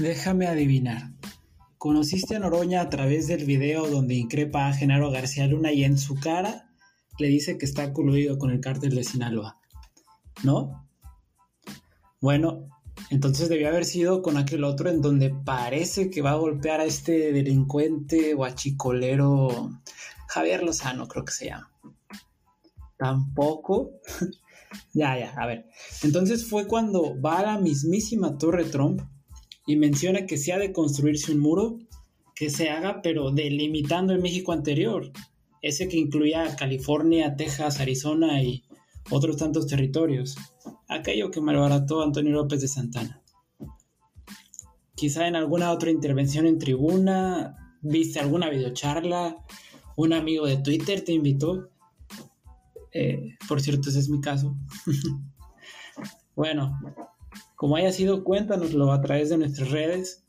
Déjame adivinar. ¿Conociste a Noroña a través del video donde increpa a Genaro García Luna y en su cara le dice que está coludido con el cártel de Sinaloa? ¿No? Bueno, entonces debió haber sido con aquel otro en donde parece que va a golpear a este delincuente guachicolero Javier Lozano, creo que se llama. Tampoco. ya, ya, a ver. Entonces fue cuando va a la mismísima Torre Trump y menciona que se ha de construirse un muro que se haga, pero delimitando el México anterior, ese que incluía California, Texas, Arizona y otros tantos territorios, aquello que malbarató Antonio López de Santana. Quizá en alguna otra intervención en tribuna, viste alguna videocharla, un amigo de Twitter te invitó. Eh, por cierto, ese es mi caso. bueno, como haya sido, cuéntanoslo a través de nuestras redes.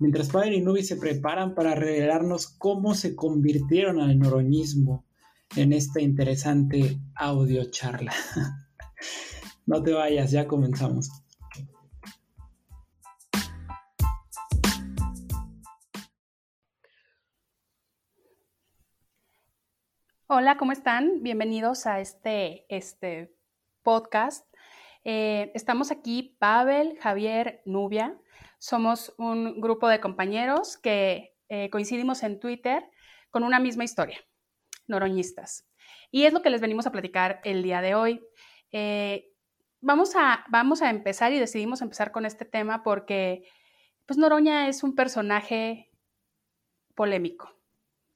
Mientras Padre y Nubi se preparan para revelarnos cómo se convirtieron al noroñismo en esta interesante audio charla. no te vayas, ya comenzamos. Hola, ¿cómo están? Bienvenidos a este, este podcast eh, estamos aquí, Pavel, Javier, Nubia. Somos un grupo de compañeros que eh, coincidimos en Twitter con una misma historia, noroñistas. Y es lo que les venimos a platicar el día de hoy. Eh, vamos, a, vamos a empezar y decidimos empezar con este tema porque pues Noroña es un personaje polémico.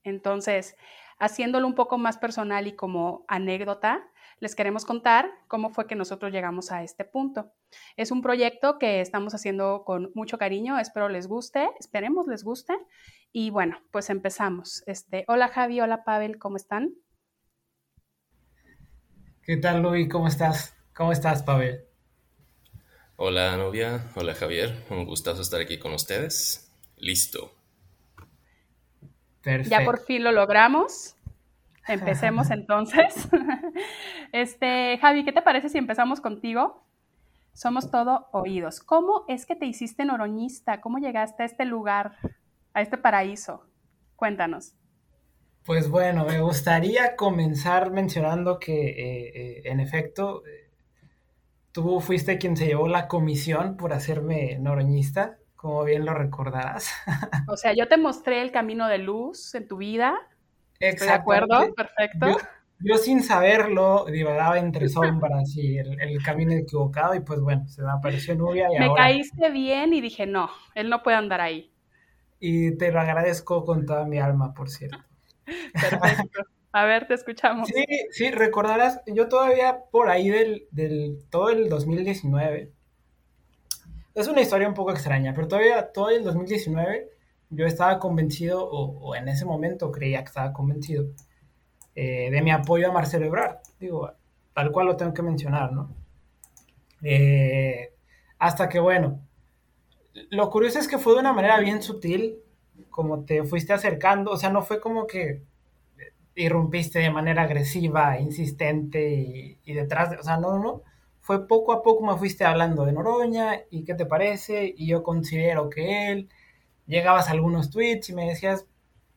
Entonces, haciéndolo un poco más personal y como anécdota, les queremos contar cómo fue que nosotros llegamos a este punto. Es un proyecto que estamos haciendo con mucho cariño, espero les guste, esperemos les guste. Y bueno, pues empezamos. Este, hola Javi, hola Pavel, ¿cómo están? ¿Qué tal, Luis? ¿Cómo estás? ¿Cómo estás, Pavel? Hola, novia. Hola, Javier. Un gustazo estar aquí con ustedes. Listo. Perfecto. Ya por fin lo logramos. Empecemos entonces. Este, Javi, ¿qué te parece si empezamos contigo? Somos todo oídos. ¿Cómo es que te hiciste noroñista? ¿Cómo llegaste a este lugar, a este paraíso? Cuéntanos. Pues bueno, me gustaría comenzar mencionando que, eh, eh, en efecto, tú fuiste quien se llevó la comisión por hacerme noroñista, como bien lo recordarás. O sea, yo te mostré el camino de luz en tu vida ¿Estoy de acuerdo? Perfecto. Yo, sin saberlo divagaba entre sombras y el, camino equivocado y pues bueno, se me apareció Nubia y Me caíste bien y dije, no, él no puede andar ahí. Y te lo agradezco con toda mi alma, por cierto. Perfecto. A ver, te escuchamos. Sí, sí, recordarás, yo todavía por ahí del, del todo el 2019, es una historia un poco extraña, pero todavía todo el 2019 yo estaba convencido, o, en ese momento creía que estaba convencido, eh, de mi apoyo a Marcelo Ebrard. Digo, tal cual lo tengo que mencionar, ¿no? Eh, hasta que, bueno, lo curioso es que fue de una manera bien sutil, como te fuiste acercando, o sea, no fue como que irrumpiste de manera agresiva, insistente y, y detrás de, o sea, no, no, no, fue poco a poco me fuiste hablando de Noroña y qué te parece y yo considero que él llegabas a algunos tweets y me decías,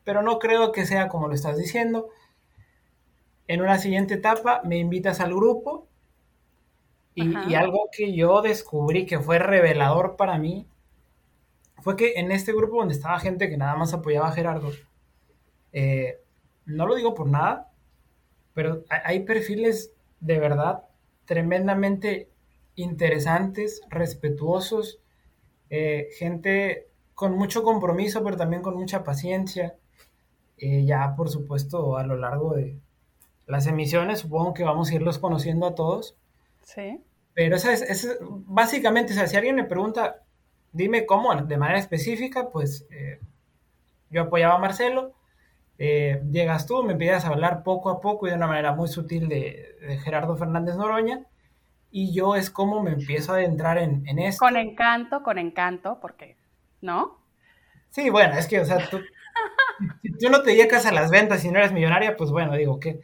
pero no creo que sea como lo estás diciendo. En una siguiente etapa me invitas al grupo y, algo que yo descubrí que fue revelador para mí fue que en este grupo donde estaba gente que nada más apoyaba a Gerardo, eh, no lo digo por nada, pero hay perfiles de verdad tremendamente interesantes, respetuosos, eh, gente con mucho compromiso, pero también con mucha paciencia. Eh, ya, por supuesto, a lo largo de las emisiones, supongo que vamos a irlos conociendo a todos. Sí. Pero esa es, básicamente, o sea, si alguien me pregunta, dime cómo, de manera específica, pues eh, yo apoyaba a Marcelo. Eh, llegas tú, me empiezas a hablar poco a poco y de una manera muy sutil de, Gerardo Fernández Noroña. Y yo es como me empiezo a adentrar en, en esto. Con encanto, con encanto, porque ¿no? Sí, bueno, es que, o sea, tú, si tú no te dedicas a las ventas y no eres millonaria, pues bueno, digo que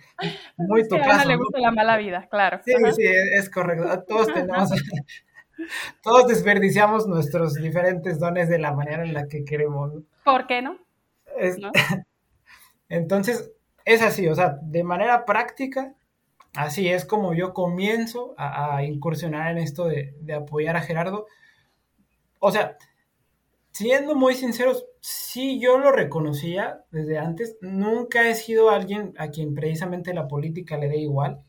muy tu caso. A le gusta la mala vida, claro. Sí, sí, es correcto. Todos tenemos todos desperdiciamos nuestros diferentes dones de la manera en la que queremos. ¿Por qué no? Entonces, es así, o sea, de manera práctica, así es como yo comienzo a, incursionar en esto de, de, apoyar a Gerardo. O sea, siendo muy sinceros, sí yo lo reconocía desde antes, nunca he sido alguien a quien precisamente la política le dé igual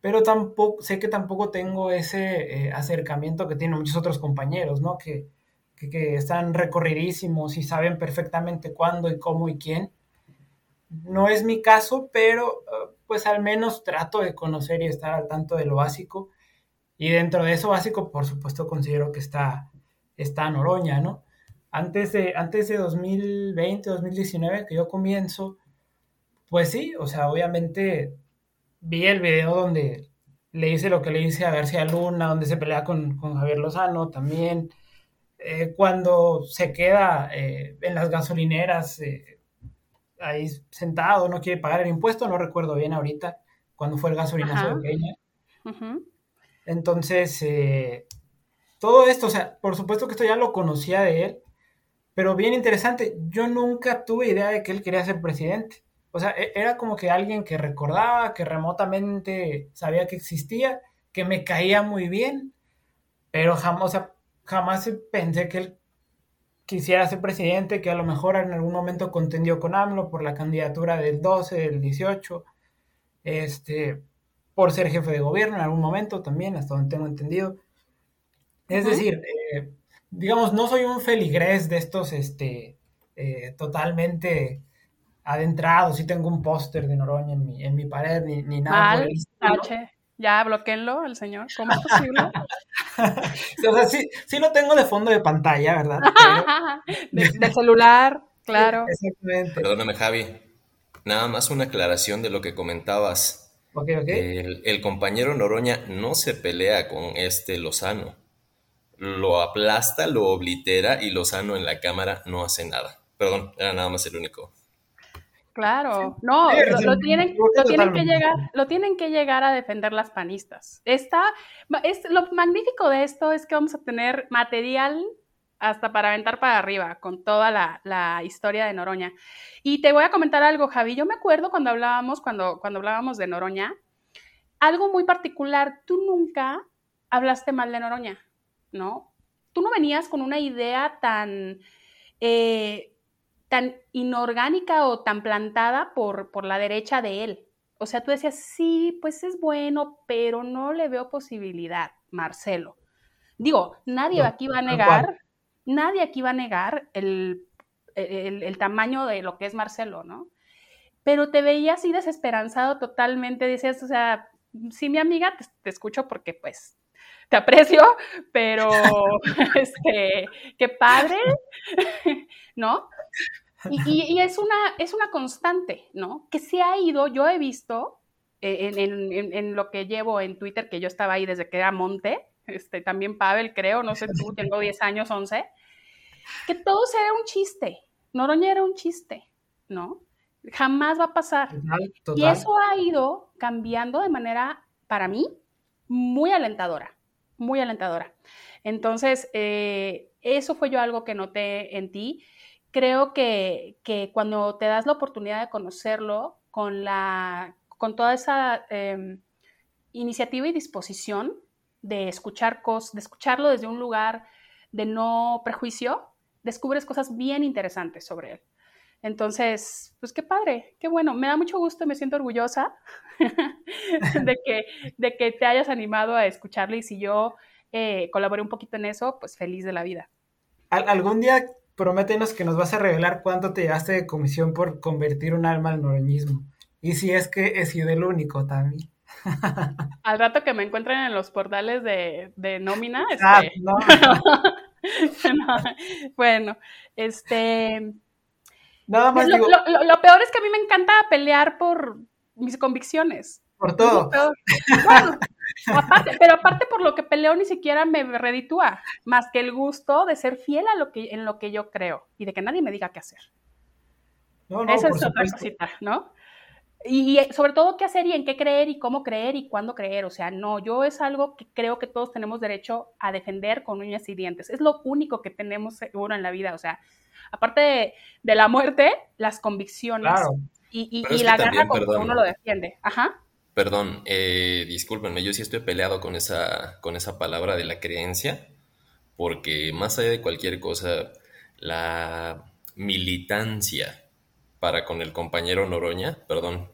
pero tampoco, sé que tampoco tengo ese eh, acercamiento que tienen muchos otros compañeros, ¿no? Que, que, están recorridísimos y saben perfectamente cuándo y cómo y quién. No es mi caso, pero eh, pues al menos trato de conocer y estar al tanto de lo básico. Y dentro de eso básico, por supuesto, considero que está, está Noroña, ¿no? Antes de, antes de 2020, 2019, que yo comienzo, pues sí, o sea, obviamente vi el video donde le dice lo que le dice a García Luna, donde se pelea con, Javier Lozano también. Eh, cuando se queda eh, en las gasolineras eh, ahí sentado, no quiere pagar el impuesto, no recuerdo bien ahorita cuando fue el gasolinazo de Peña. Entonces, todo esto, o sea, por supuesto que esto ya lo conocía de él, pero bien interesante, yo nunca tuve idea de que él quería ser presidente. O sea, e-, era como que alguien que recordaba, que remotamente sabía que existía, que me caía muy bien, pero jamás, jamás pensé que él quisiera ser presidente, que a lo mejor en algún momento contendió con AMLO por la candidatura del 12, del 18, este, por ser jefe de gobierno en algún momento también, hasta donde tengo entendido. Es decir, eh, digamos, no soy un feligrés de estos, este, eh, totalmente adentrado, sí tengo un póster de Noroña en mi, en mi pared, ni, ni nada. Mal, ya bloqueenlo el señor, ¿cómo es posible? o sea, sí, sí lo tengo de fondo de pantalla, ¿verdad? de, celular, claro. Exactamente. Perdóname, Javi. Nada más una aclaración de lo que comentabas. Okay, okay. El, el, compañero Noroña no se pelea con este Lozano. Lo aplasta, lo oblitera y Lozano en la cámara no hace nada. Perdón, era nada más el único Claro, no, lo, tienen, que llegar, lo tienen que llegar a defender las panistas. Está, es, lo magnífico de esto es que vamos a tener material hasta para aventar para arriba con toda la, historia de Noroña. Y te voy a comentar algo, Javi. Yo me acuerdo cuando hablábamos, cuando, cuando hablábamos de Noroña, algo muy particular. Tú nunca hablaste mal de Noroña, ¿no? Tú no venías con una idea tan eh, tan inorgánica o tan plantada por, por la derecha de él. O sea, tú decías, sí, pues es bueno, pero no le veo posibilidad, Marcelo. Digo, nadie aquí va a negar, nadie aquí va a negar el, el, tamaño de lo que es Marcelo, ¿no? Pero te veía así desesperanzado totalmente, decías, o sea, sí, mi amiga, te, te escucho porque pues te aprecio, pero este, qué padre, ¿no? Y, es, una, es una constante, ¿no? Que se ha ido, yo he visto eh, en, lo que llevo en Twitter, que yo estaba ahí desde que era Monte, este, también Pavel, creo, no sé tú, tengo 10 años, 11, que todo era un chiste, Noroña era un chiste, ¿no? Jamás va a pasar. Y eso ha ido cambiando de manera, para mí, muy alentadora, muy alentadora. Entonces, eh, eso fue yo algo que noté en ti creo que, cuando te das la oportunidad de conocerlo con, la, con toda esa em, iniciativa y disposición de escuchar cosas, de escucharlo desde un lugar de no prejuicio, descubres cosas bien interesantes sobre él. Entonces, pues qué padre, qué bueno, me da mucho gusto y me siento orgullosa de, que, de que te hayas animado a escucharlo y si yo eh, colaboré un poquito en eso, pues feliz de la vida. ¿Algún día prométenos que nos vas a revelar cuánto te llevaste de comisión por convertir un alma al noroñismo. Y si es que he sido el único también. Al rato que me encuentren en los portales de, nómina. Ah, este... no. bueno, este. Nada más. Lo, lo, peor es que a mí me encanta pelear por mis convicciones. Por todo. pero aparte por lo que peleo ni siquiera me reditúa, más que el gusto de ser fiel a lo que, en lo que yo creo y de que nadie me diga qué hacer. No, no, Esa es otra cosita, ¿no? Y, sobre todo qué hacer y en qué creer y cómo creer y cuándo creer. O sea, no, yo es algo que creo que todos tenemos derecho a defender con uñas y dientes. Es lo único que tenemos seguro en la vida. O sea, aparte de, la muerte, las convicciones y, la garra con que uno lo defiende. Ajá. Perdón, eh, discúlpenme, yo sí estoy peleado con esa, con esa palabra de la creencia, porque más allá de cualquier cosa, la militancia para con el compañero Noroña, perdón,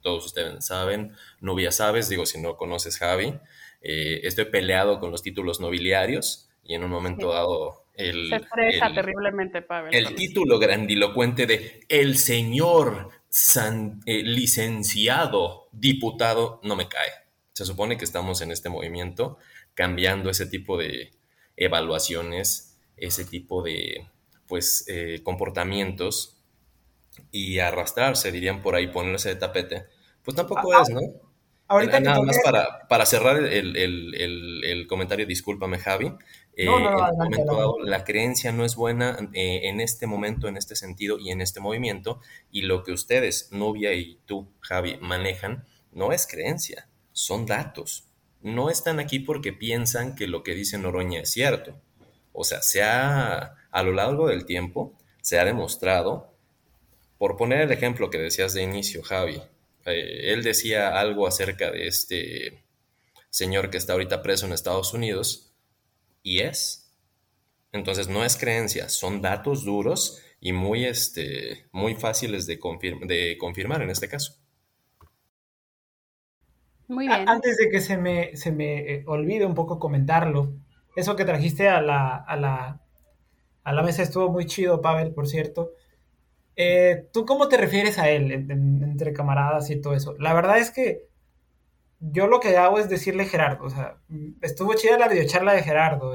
todos ustedes saben, Nubia sabes, digo si no conoces Javi, eh, estoy peleado con los títulos nobiliarios y en un momento dado el, Se terriblemente, Pavel. El título grandilocuente de El señor eh, licenciado diputado no me cae. Se supone que estamos en este movimiento cambiando ese tipo de evaluaciones, ese tipo de pues eh, comportamientos y arrastrarse, dirían por ahí, ponerse de tapete, pues tampoco ah, es, ¿no? Ahorita Nada más para, para cerrar el, el, el, comentario, discúlpame Javi, eh, la creencia no es buena eh, en este momento, en este sentido y en este movimiento, y lo que ustedes, Nubia y tú, Javi, manejan, no es creencia, son datos. No están aquí porque piensan que lo que dice Noroña es cierto. O sea, se ha, a lo largo del tiempo, se ha demostrado por poner el ejemplo que decías de inicio, Javi, eh, él decía algo acerca de este señor que está ahorita preso en Estados Unidos, y es. Entonces no es creencia, son datos duros y muy, este, muy fáciles de, de confirmar en este caso. Muy bien. Antes de que se me, se me eh, olvide un poco comentarlo, eso que trajiste a la, a la, a la mesa estuvo muy chido, Pavel, por cierto. Eh, ¿Tú cómo te refieres a él entre camaradas y todo eso? La verdad es que yo lo que hago es decirle Gerardo, o sea, estuvo chida la videocharla de Gerardo.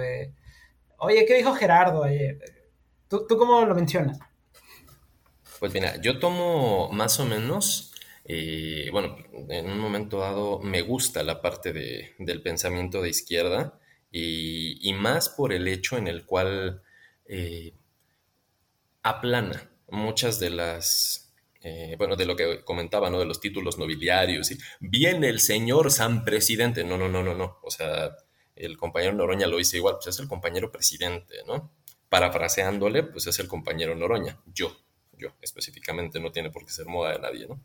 Oye, ¿qué dijo Gerardo ayer? ¿Tú, cómo lo mencionas? Pues mira, yo tomo más o menos, eh, bueno, en un momento dado me gusta la parte del pensamiento de izquierda y, más por el hecho en el cual eh, aplana muchas de las, eh, bueno, de lo que comentaba, ¿no? De los títulos nobiliarios y viene el señor San Presidente. No, no, no, no, no. O sea, el compañero Noroña lo dice igual, pues es el compañero presidente, ¿no? Parafraseándole, pues es el compañero Noroña. Yo, yo específicamente, no tiene por qué ser moda de nadie, ¿no?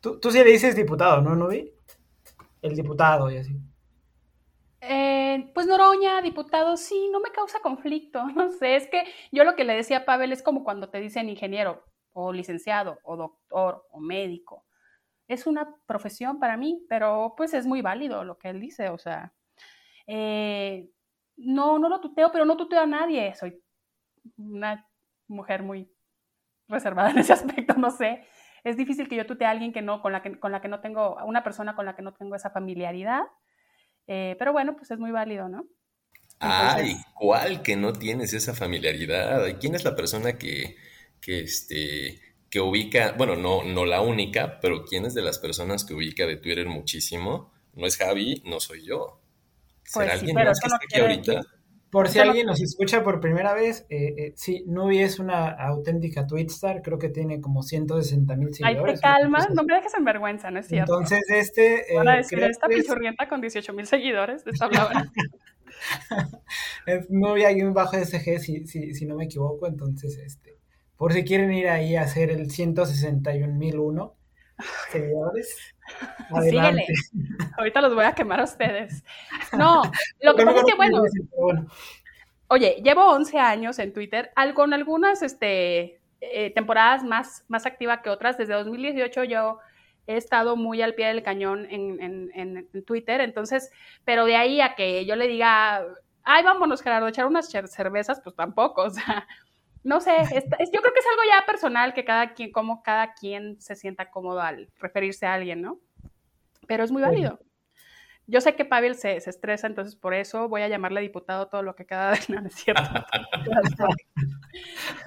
Tú, tú sí le dices diputado, ¿no, Novi? El diputado y así. Eh, pues Noroña, diputado, sí, no me causa conflicto, no sé, es que yo lo que le decía a Pavel es como cuando te dicen ingeniero o licenciado o doctor o médico. Es una profesión para mí, pero pues es muy válido lo que él dice, o sea, eh, no, no lo tuteo, pero no tuteo a nadie, soy una mujer muy reservada en ese aspecto, no sé. Es difícil que yo tutee a alguien que no, con la que, con la que no tengo, una persona con la que no tengo esa familiaridad. Eh, pero bueno, pues es muy válido, ¿no? Ay, ¿cuál que no tienes esa familiaridad? ¿Quién es la persona que, que, este, que ubica, bueno, no, no la única, pero quién es de las personas que ubica de Twitter muchísimo? No es Javi, no soy yo. ¿Será pues alguien más que está aquí ahorita? Por si alguien nos escucha por primera vez, eh, eh, sí, Nubi es una auténtica Twitstar, creo que tiene como 160 mil seguidores. Ay, te calma, no me dejes en vergüenza, ¿no es cierto? Entonces, este... Eh, Van a decir, esta pichurrienta con 18 mil seguidores, de esta es Nubi hay un bajo SG, si, si, si no me equivoco, entonces, este, por si quieren ir ahí a hacer el 161.001 seguidores. Síguele. Ahorita los voy a quemar a ustedes. No, lo que pasa es que, bueno, oye, llevo 11 años en Twitter, con algunas este, eh, temporadas más, más activa que otras. Desde 2018 yo he estado muy al pie del cañón en, en, Twitter, entonces, pero de ahí a que yo le diga, ay, vámonos, Gerardo, echar unas cervezas, pues tampoco, o sea, no sé, yo creo que es algo ya personal que cada quien, como cada quien se sienta cómodo al referirse a alguien, ¿no? Pero es muy válido. Yo sé que Pavel se, estresa, entonces por eso voy a llamarle diputado todo lo que queda de no, es cierto.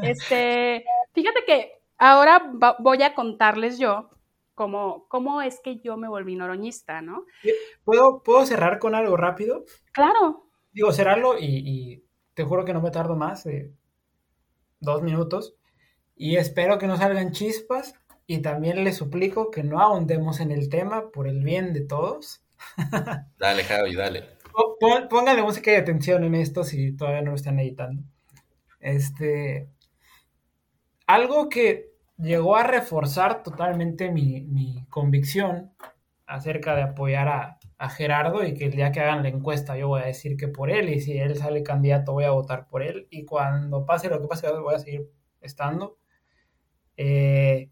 este, fíjate que ahora voy a contarles yo cómo, cómo es que yo me volví noroñista, ¿no? ¿Puedo, ¿Puedo cerrar con algo rápido? Claro. Digo, cerrarlo y, te juro que no me tardo más dos minutos y espero que no salgan chispas y también le suplico que no ahondemos en el tema por el bien de todos. dale, Javi, dale. Póngale música de atención en esto si todavía no lo están editando. Este. Algo que llegó a reforzar totalmente mi, convicción acerca de apoyar a, a, Gerardo y que el día que hagan la encuesta yo voy a decir que por él y si él sale candidato voy a votar por él y cuando pase lo que pase voy a seguir estando. Eh,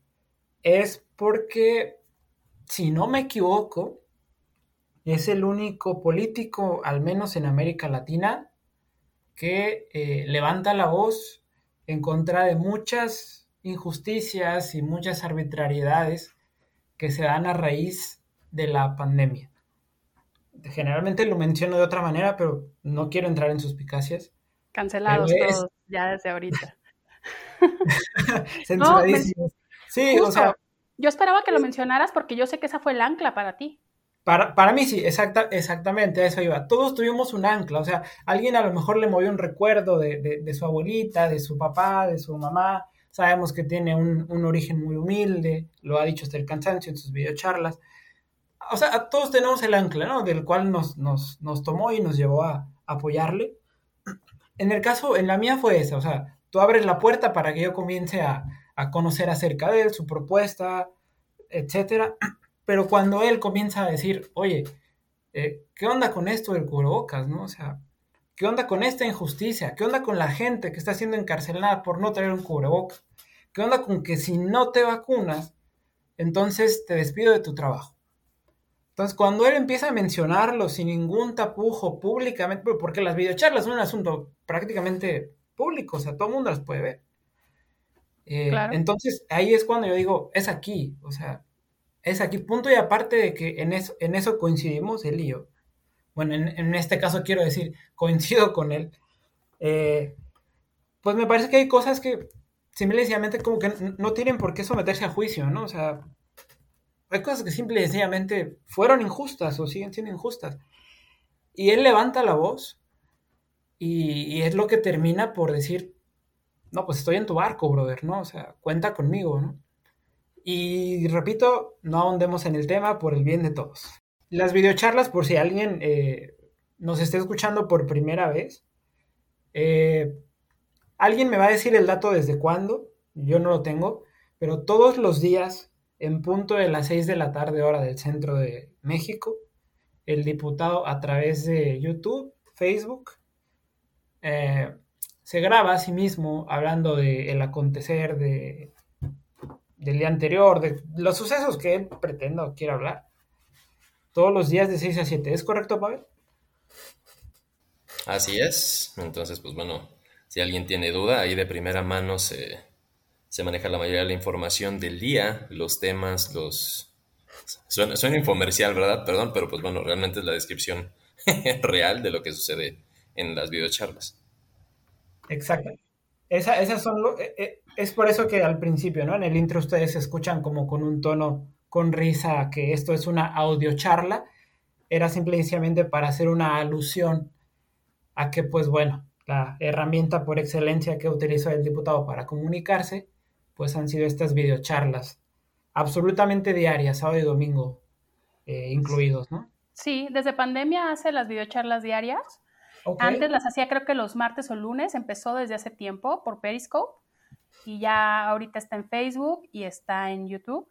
es porque, si no me equivoco, es el único político, al menos en América Latina, que eh, levanta la voz en contra de muchas injusticias y muchas arbitrariedades que se dan a raíz de la pandemia. Generalmente lo menciono de otra manera, pero no quiero entrar en suspicacias. Cancelados todos, ya desde ahorita. Censuradísimos. Sí, o sea. Yo esperaba que lo mencionaras porque yo sé que esa fue el ancla para ti. Para, para mí sí, exacta, exactamente, eso iba. Todos tuvimos un ancla, o sea, alguien a lo mejor le movió un recuerdo de, de, su abuelita, de su papá, de su mamá. Sabemos que tiene un, un, origen muy humilde, lo ha dicho hasta el cansancio en sus videocharlas. O sea, todos tenemos el ancla, ¿no? Del cual nos, nos, nos tomó y nos llevó a, apoyarle. En el caso, en la mía fue esa, o sea, tú abres la puerta para que yo comience a, conocer acerca de él, su propuesta, etcétera. Pero cuando él comienza a decir, oye, eh, ¿qué onda con esto del cubrebocas, no? O sea, ¿qué onda con esta injusticia? ¿Qué onda con la gente que está siendo encarcelada por no tener un cubrebocas? ¿Qué onda con que si no te vacunas, entonces te despido de tu trabajo? Entonces, cuando él empieza a mencionarlo sin ningún tapujo públicamente, porque las videocharlas son un asunto prácticamente público, o sea, todo el mundo las puede ver. Eh, entonces, ahí es cuando yo digo, es aquí, o sea, es aquí, punto y aparte de que en eso, en eso coincidimos él y yo. Bueno, en, este caso quiero decir, coincido con él. Eh, pues me parece que hay cosas que simplemente como que no tienen por qué someterse a juicio, ¿no? O sea, hay cosas que simple y sencillamente fueron injustas o siguen siendo injustas. Y él levanta la voz y, es lo que termina por decir, no, pues estoy en tu barco, brother, ¿no? O sea, cuenta conmigo, ¿no? Y repito, no ahondemos en el tema por el bien de todos. Las videocharlas, por si alguien eh, nos está escuchando por primera vez, eh, alguien me va a decir el dato desde cuándo, yo no lo tengo, pero todos los días, en punto de las 6 de la tarde, hora del centro de México, el diputado a través de YouTube, Facebook, eh, se graba a sí mismo hablando del acontecer de, del día anterior, de los sucesos que él pretenda o quiera hablar. Todos los días de 6 a 7. ¿Es correcto, Pavel? Así es. Entonces, pues bueno, si alguien tiene duda, ahí de primera mano se, se maneja la mayoría de la información del día, los temas, los... Suena, suena infomercial, ¿verdad? Perdón, pero pues bueno, realmente es la descripción real de lo que sucede en las videocharlas. Exacto. Esa, esas son eh, eh, es por eso que al principio, ¿no? En el intro ustedes escuchan como con un tono con risa que esto es una audiocharla. Era simplemente para hacer una alusión a que, pues bueno, la herramienta por excelencia que utilizó el diputado para comunicarse, pues han sido estas videocharlas, absolutamente diarias, sábado y domingo eh, incluidos, ¿no? Sí, desde pandemia hace las videocharlas diarias antes las hacía creo que los martes o lunes, empezó desde hace tiempo por Periscope y ya ahorita está en Facebook y está en YouTube.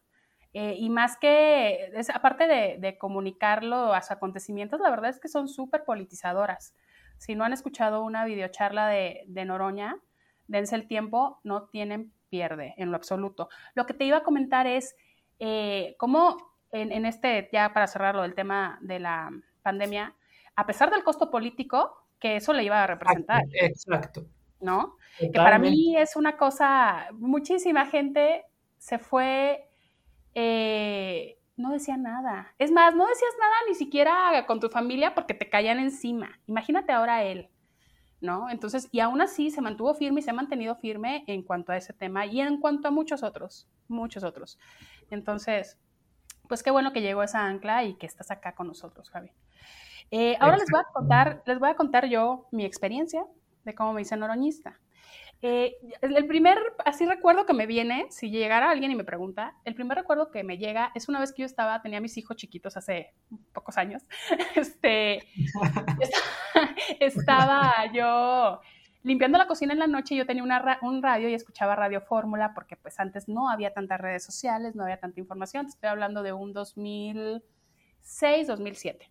Eh, y más que, es, aparte de, comunicarlo a sus acontecimientos, la verdad es que son súper politizadoras. Si no han escuchado una videocharla de, de Noroña, dense el tiempo, no tienen pierde en lo absoluto. Lo que te iba a comentar es eh, cómo en, en, este, ya para cerrarlo del tema de la pandemia, a pesar del costo político, que eso le iba a representar. Exacto. ¿No? Que para mí es una cosa, muchísima gente se fue, eh, no decía nada. Es más, no decías nada ni siquiera con tu familia porque te caían encima. Imagínate ahora él, ¿no? Entonces, y aún así se mantuvo firme y se ha mantenido firme en cuanto a ese tema y en cuanto a muchos otros, muchos otros. Entonces, pues qué bueno que llegó esa ancla y que estás acá con nosotros, Javi. Eh, ahora les voy a contar, les voy a contar yo mi experiencia de cómo me hice noroñista. Eh, el primer, así recuerdo que me viene, si llegara alguien y me pregunta, el primer recuerdo que me llega es una vez que yo estaba, tenía mis hijos chiquitos hace pocos años, este, estaba yo limpiando la cocina en la noche, yo tenía una, un radio y escuchaba Radio Fórmula, porque pues antes no había tantas redes sociales, no había tanta información, estoy hablando de un 2006, 2007.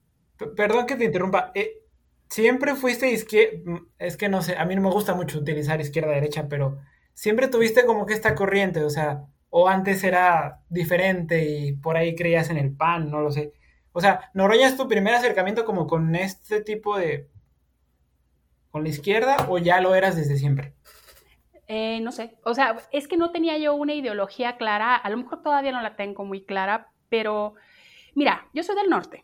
Perdón que te interrumpa, eh, siempre fuiste izquierda, es que no sé, a mí no me gusta mucho utilizar izquierda-derecha, pero siempre tuviste como que esta corriente, o sea, o antes era diferente y por ahí creías en el pan, no lo sé. O sea, ¿Noroña es tu primer acercamiento como con este tipo de... con la izquierda o ya lo eras desde siempre? Eh, no sé, o sea, es que no tenía yo una ideología clara, a lo mejor todavía no la tengo muy clara, pero mira, yo soy del norte,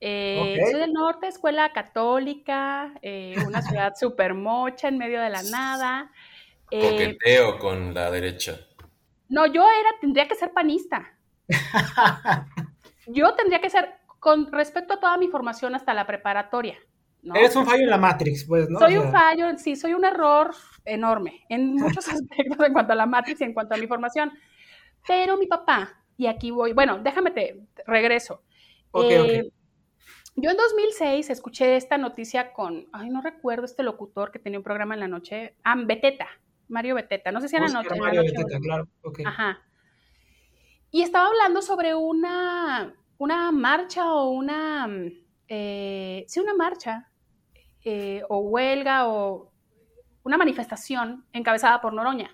eh, Soy del norte, escuela católica, eh, una ciudad súper mocha en medio de la nada. Eh, Coqueteo con la derecha. No, yo era, tendría que ser panista. yo tendría que ser, con respecto a toda mi formación hasta la preparatoria. ¿no? Eres un fallo en la Matrix, pues, ¿no? Soy un fallo, sí, soy un error enorme en muchos aspectos en cuanto a la Matrix y en cuanto a mi formación. Pero mi papá, y aquí voy, bueno, déjame te regreso. Okay, yo en 2006 escuché esta noticia con, ay, no recuerdo este locutor que tenía un programa en la noche, ah, Beteta, Mario Beteta, no sé si era, noche, Mario Beteta, claro, okay. Ajá. Y estaba hablando sobre una, una marcha o una, eh, sí, una marcha eh, o huelga o una manifestación encabezada por Noroña.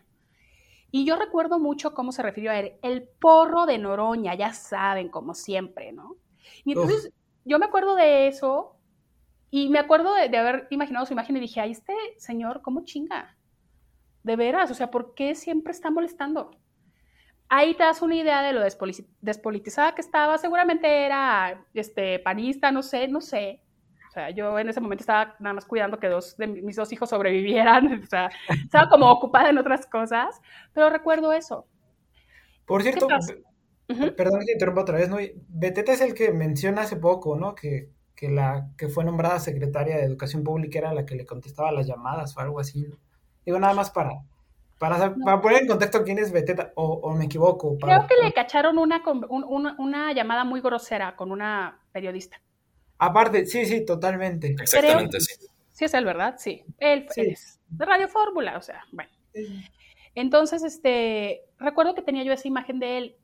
Y yo recuerdo mucho cómo se refirió a él, el porro de Noroña, ya saben, como siempre, ¿no? Y entonces yo me acuerdo de eso y me acuerdo de, haber imaginado su imagen y dije, ay, este señor, ¿cómo chinga? De veras, o sea, ¿por qué siempre está molestando? Ahí te das una idea de lo despolitizada que estaba. Seguramente era este, panista, no sé, no sé. O sea, yo en ese momento estaba nada más cuidando que dos de mis dos hijos sobrevivieran. O sea, estaba como ocupada en otras cosas. Pero recuerdo eso. Por cierto, Perdón que te interrumpa otra vez, ¿no? Beteta es el que menciona hace poco, ¿no? Que, que, la que fue nombrada secretaria de Educación Pública era la que le contestaba las llamadas o algo así. Digo, nada más para, para, para, poner en contexto quién es Beteta, o, me equivoco. Creo que le cacharon una, una, una, llamada muy grosera con una periodista. Aparte, sí, sí, totalmente. Exactamente, sí. Sí es él, ¿verdad? Sí. Él es de Radio Fórmula, o sea, bueno. Entonces, este, recuerdo que tenía yo esa imagen de él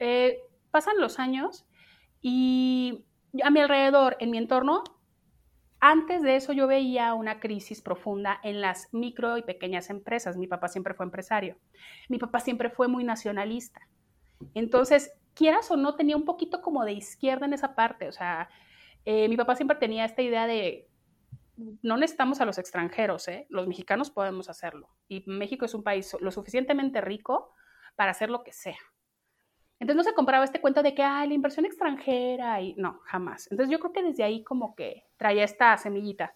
eh, pasan los años y a mi alrededor, en mi entorno, antes de eso yo veía una crisis profunda en las micro y pequeñas empresas. Mi papá siempre fue empresario. Mi papá siempre fue muy nacionalista. Entonces, quieras o no, tenía un poquito como de izquierda en esa parte. O sea, eh, mi papá siempre tenía esta idea de, no necesitamos a los extranjeros, ¿eh? los mexicanos podemos hacerlo. Y México es un país lo suficientemente rico para hacer lo que sea. Entonces no se compraba este cuento de que, hay la inversión extranjera y no, jamás. Entonces yo creo que desde ahí como que traía esta semillita.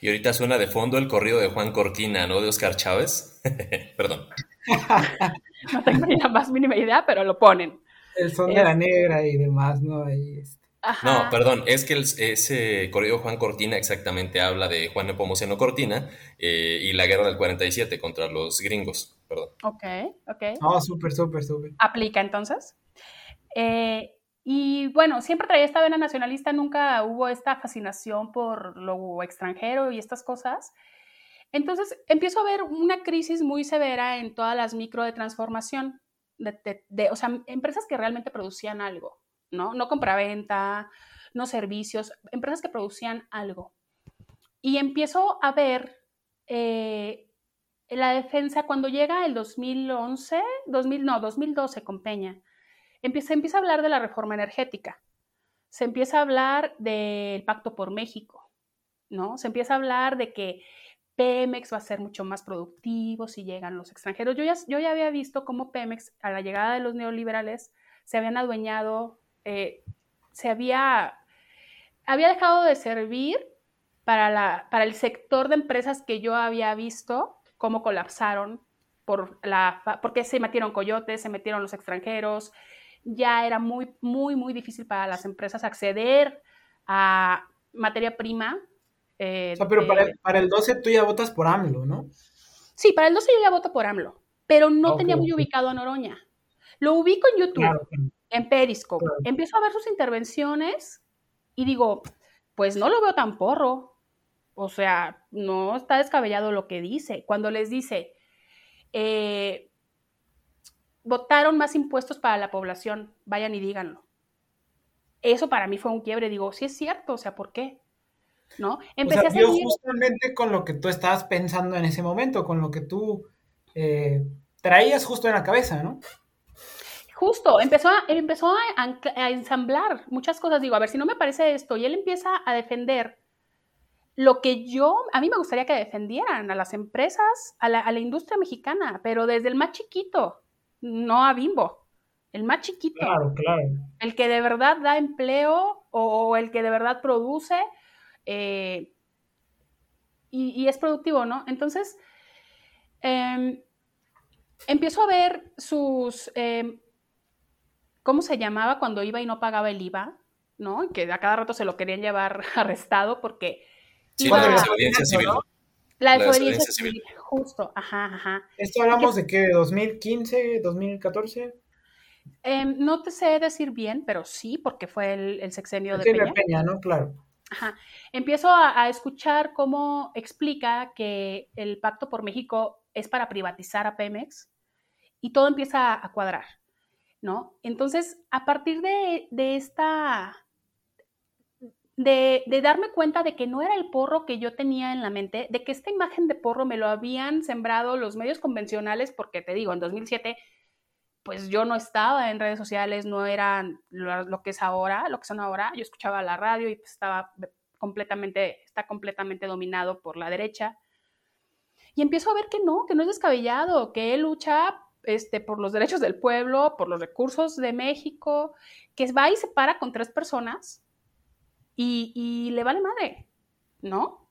Y ahorita suena de fondo el corrido de Juan Cortina, ¿no? De Oscar Chávez. Perdón. no tengo ni la más mínima idea, pero lo ponen. El son de la negra y demás, ¿no? Este. No, perdón, es que ese corrido de Juan Cortina exactamente habla de Juan Nepomuceno Cortina eh, y la guerra del 47 contra los gringos, perdón. Ok, ok. Oh, súper, súper, súper. ¿Aplica entonces? Eh, y bueno, siempre traía esta vena nacionalista, nunca hubo esta fascinación por lo extranjero y estas cosas. Entonces empiezo a ver una crisis muy severa en todas las micro de transformación, de, o sea, empresas que realmente producían algo, ¿no? No compraventa, no servicios, empresas que producían algo. Y empiezo a ver eh, la defensa cuando llega el 2011, 2000, no, 2012 con Peña se empieza a hablar de la reforma energética, se empieza a hablar del Pacto por México, ¿no? Se empieza a hablar de que Pemex va a ser mucho más productivo si llegan los extranjeros. Yo ya, yo ya había visto cómo Pemex, a la llegada de los neoliberales, se habían adueñado, eh, se había, había dejado de servir para, la, para el sector de empresas que yo había visto cómo colapsaron por la, porque se metieron coyotes, se metieron los extranjeros, ya era muy, muy, muy difícil para las empresas acceder a materia prima. Eh, o sea, pero para, el 12 tú ya votas por AMLO, ¿no? Sí, para el 12 yo ya voto por AMLO, pero no tenía muy ubicado a Noroña. Lo ubico en YouTube, en Periscope. Empiezo a ver sus intervenciones y digo, pues no lo veo tan porro. O sea, no está descabellado lo que dice. Cuando les dice, eh, votaron más impuestos para la población, vayan y díganlo. Eso para mí fue un quiebre. Digo, sí es cierto, o sea, ¿por qué? ¿No? Empecé a seguir... justamente con lo que tú estabas pensando en ese momento, con lo que tú eh, traías justo en la cabeza, ¿no? Justo, empezó, a, empezó a, ensamblar muchas cosas. Digo, a ver, si no me parece esto, y él empieza a defender lo que yo, a mí me gustaría que defendieran a las empresas, a la, a la industria mexicana, pero desde el más chiquito, no a Bimbo, el más chiquito. Claro, claro. El que de verdad da empleo o, el que de verdad produce eh, y, es productivo, ¿no? Entonces, em, empiezo a ver sus, em, ¿cómo se llamaba cuando iba y no pagaba el IVA? ¿No? Que a cada rato se lo querían llevar arrestado porque... Sí, la desobediencia civil. La desobediencia civil. Justo, ajá, ajá. ¿Esto hablamos de qué? ¿2015, 2014? Em, no te sé decir bien, pero sí, porque fue el, sexenio de Peña. Peña, ¿no? Claro. Ajá. Empiezo a, escuchar cómo explica que el Pacto por México es para privatizar a Pemex y todo empieza a cuadrar, ¿no? Entonces, a partir de, esta, de, darme cuenta de que no era el porro que yo tenía en la mente, de que esta imagen de porro me lo habían sembrado los medios convencionales, porque te digo, en 2007 pues yo no estaba en redes sociales, no eran lo, que es ahora, lo que son ahora. Yo escuchaba la radio y pues estaba completamente, está completamente dominado por la derecha. Y empiezo a ver que no, que no es descabellado, que él lucha este, por los derechos del pueblo, por los recursos de México, que va y se para con tres personas y, le vale madre, ¿no?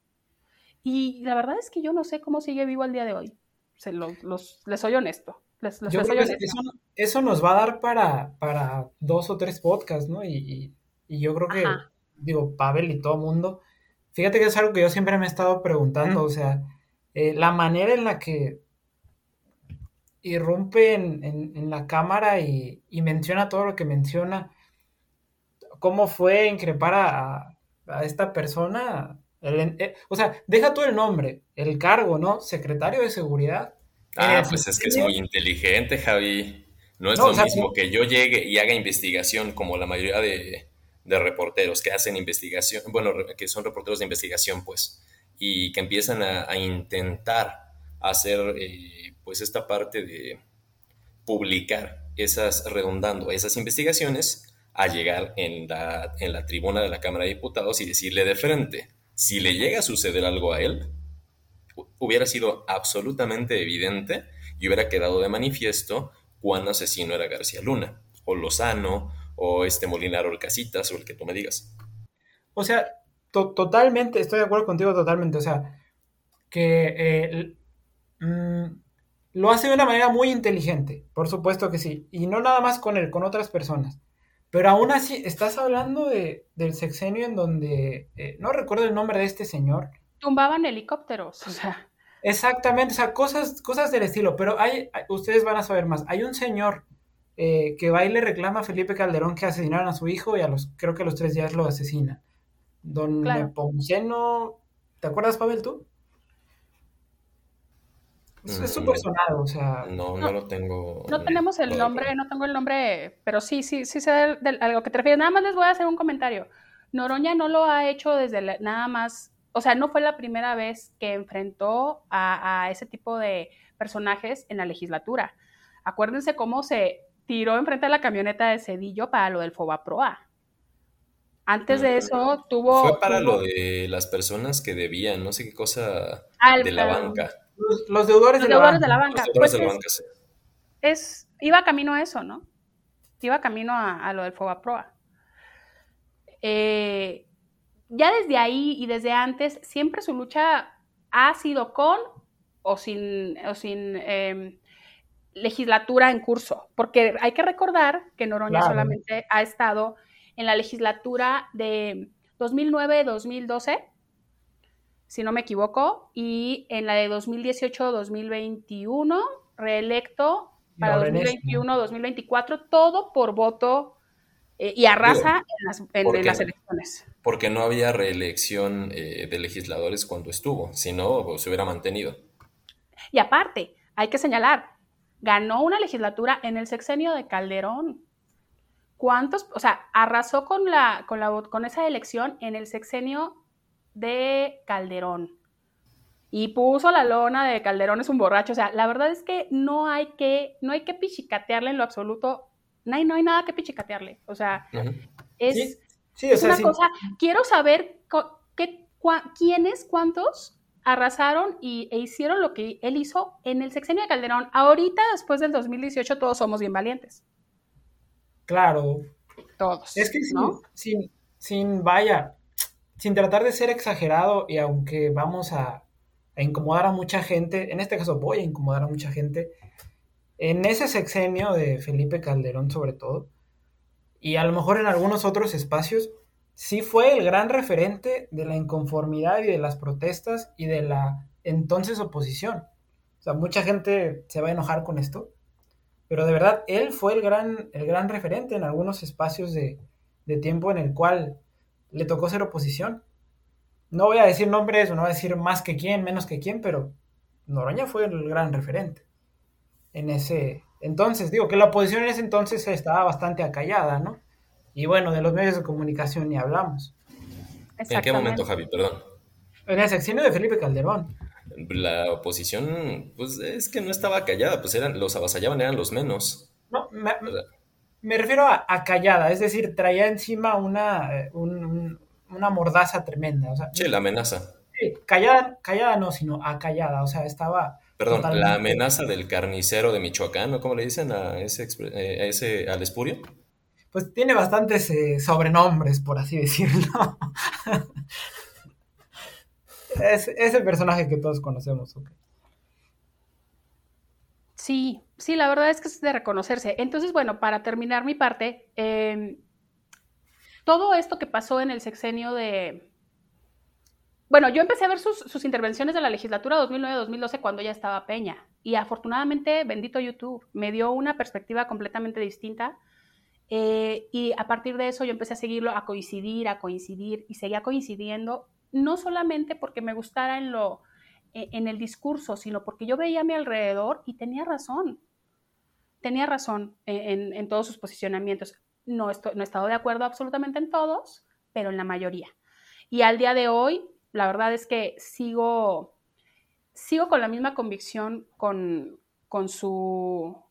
Y la verdad es que yo no sé cómo sigue vivo al día de hoy. Se los, les soy honesto yo creo que eso, nos va a dar para, para dos o tres podcasts, ¿no? Y, yo creo que, digo, Pavel y todo el mundo, fíjate que es algo que yo siempre me he estado preguntando, o sea, eh, la manera en la que irrumpe en, la cámara y, menciona todo lo que menciona, cómo fue increpar a, a esta persona, eh, o sea, deja tú el nombre, el cargo, ¿no? Secretario de Seguridad Ah, pues es que es muy inteligente, Javi. No es lo mismo que yo llegue y haga investigación como la mayoría de, reporteros que hacen investigación, bueno, que son reporteros de investigación, pues, y que empiezan a, intentar hacer, eh, pues, esta parte de publicar esas, redundando esas investigaciones, a llegar en la, en la tribuna de la Cámara de Diputados y decirle de frente, si le llega a suceder algo a él, hubiera sido absolutamente evidente y hubiera quedado de manifiesto cuán asesino era García Luna, o Lozano, o este Molinar Orcasitas, o el que tú me digas. O sea, totalmente, estoy de acuerdo contigo totalmente, o sea, que eh, mm, lo hace de una manera muy inteligente, por supuesto que sí, y no nada más con él, con otras personas. Pero aún así, estás hablando de, del sexenio en donde, eh, no recuerdo el nombre de este señor, tumbaban helicópteros, o sea. Exactamente, o sea, cosas, cosas del estilo, pero hay, ustedes van a saber más. Hay un señor eh, que va y le reclama a Felipe Calderón que asesinaron a su hijo y a los, creo que a los tres días lo asesina. Don claro. ¿te acuerdas, Pavel, tú? Es súper mm, sonado, o sea. No, no, lo tengo. No tenemos el nombre, no tengo el nombre, pero sí, sí, sí sé a lo que te refieres. Nada más les voy a hacer un comentario. Noroña no lo ha hecho desde nada más o sea, no fue la primera vez que enfrentó a, ese tipo de personajes en la legislatura. Acuérdense cómo se tiró enfrente de la camioneta de Cedillo para lo del Fobaproa. Antes de eso tuvo... Fue para lo de las personas que debían, no sé qué cosa, de la banca. Los, deudores, de, la banca. Los deudores de la banca. es, iba camino a eso, ¿no? Iba camino a, lo del Fobaproa. Eh, ya desde ahí y desde antes, siempre su lucha ha sido con o sin, sin em, legislatura en curso, porque hay que recordar que Noroña solamente ha estado en la legislatura de 2009-2012 si no me equivoco, y en la de 2018-2021, reelecto para 2021-2024, todo por voto eh, y arrasa en, las, elecciones. Porque no había reelección eh, de legisladores cuando estuvo, si no, pues, se hubiera mantenido. Y aparte, hay que señalar, ganó una legislatura en el sexenio de Calderón. ¿Cuántos? O sea, arrasó con, la, con, la, con esa elección en el sexenio de Calderón. Y puso la lona de Calderón es un borracho. O sea, la verdad es que no hay que, no hay que pichicatearle en lo absoluto. No hay, no hay nada que pichicatearle. O sea, es, una cosa. Quiero saber qué, quiénes, cuántos arrasaron y, e hicieron lo que él hizo en el sexenio de Calderón. Ahorita, después del 2018, todos somos bien valientes. Claro. Todos. Es que sin, sin, vaya, sin tratar de ser exagerado y aunque vamos a, incomodar a mucha gente, en este caso voy a incomodar a mucha gente, en ese sexenio de Felipe Calderón sobre todo, y a lo mejor en algunos otros espacios, sí fue el gran referente de la inconformidad y de las protestas y de la entonces oposición. O sea, mucha gente se va a enojar con esto, pero de verdad él fue el gran, el gran referente en algunos espacios de tiempo en el cual le tocó ser oposición. No voy a decir nombres, no voy a decir más que quién, menos que quién, pero Noroña fue el gran referente en ese entonces. Digo que la oposición en ese entonces estaba bastante acallada, ¿no? Y bueno, de los medios de comunicación ni hablamos. ¿En qué momento, Javi? Perdón. En el sexenio de Felipe Calderón. La oposición, pues es que no estaba callada, pues eran, los avasallaban, eran los menos. No, me, refiero a, callada, es decir, traía encima una, eh, una mordaza tremenda. O sea, sí, la amenaza. Sí, callada, callada no, sino acallada, o sea, estaba... Perdón, la amenaza del carnicero de Michoacán, ¿no? ¿Cómo le dicen a ese, eh, a ese al espurio? pues tiene bastantes eh, sobrenombres, por así decirlo. es, el personaje que todos conocemos. Sí, sí, la verdad es que es de reconocerse. Entonces, bueno, para terminar mi parte, em, todo esto que pasó en el sexenio de... Bueno, yo empecé a ver sus, intervenciones de la legislatura 2009-2012 cuando ya estaba Peña. Y afortunadamente, bendito YouTube, me dio una perspectiva completamente distinta eh, y a partir de eso yo empecé a seguirlo, a coincidir, a coincidir y seguía coincidiendo, no solamente porque me gustara en, lo, en el discurso, sino porque yo veía a mi alrededor y tenía razón. Tenía razón en, en, todos sus posicionamientos. No, estoy, no he estado de acuerdo absolutamente en todos, pero en la mayoría. Y al día de hoy, la verdad es que sigo, sigo con la misma convicción con, con su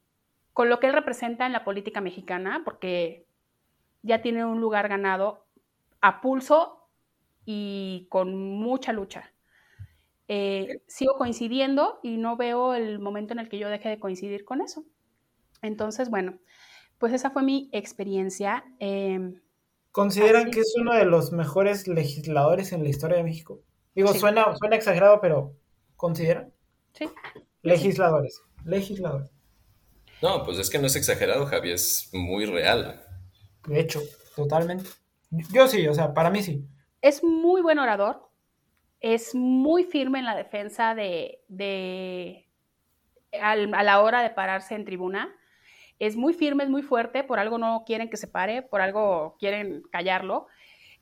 con lo que él representa en la política mexicana, porque ya tiene un lugar ganado a pulso y con mucha lucha. Eh, sigo coincidiendo y no veo el momento en el que yo deje de coincidir con eso. Entonces, bueno, pues esa fue mi experiencia. Em, ¿Consideran que es uno de los mejores legisladores en la historia de México? Digo, suena, suena exagerado, pero ¿consideran? Sí. Legisladores, legisladores. No, pues es que no es exagerado, Javi, es muy real. De hecho, totalmente. Yo sí, o sea, para mí sí. Es muy buen orador, es muy firme en la defensa de, de a la hora de pararse en tribuna. Es muy firme, es muy fuerte, por algo no quieren que se pare, por algo quieren callarlo.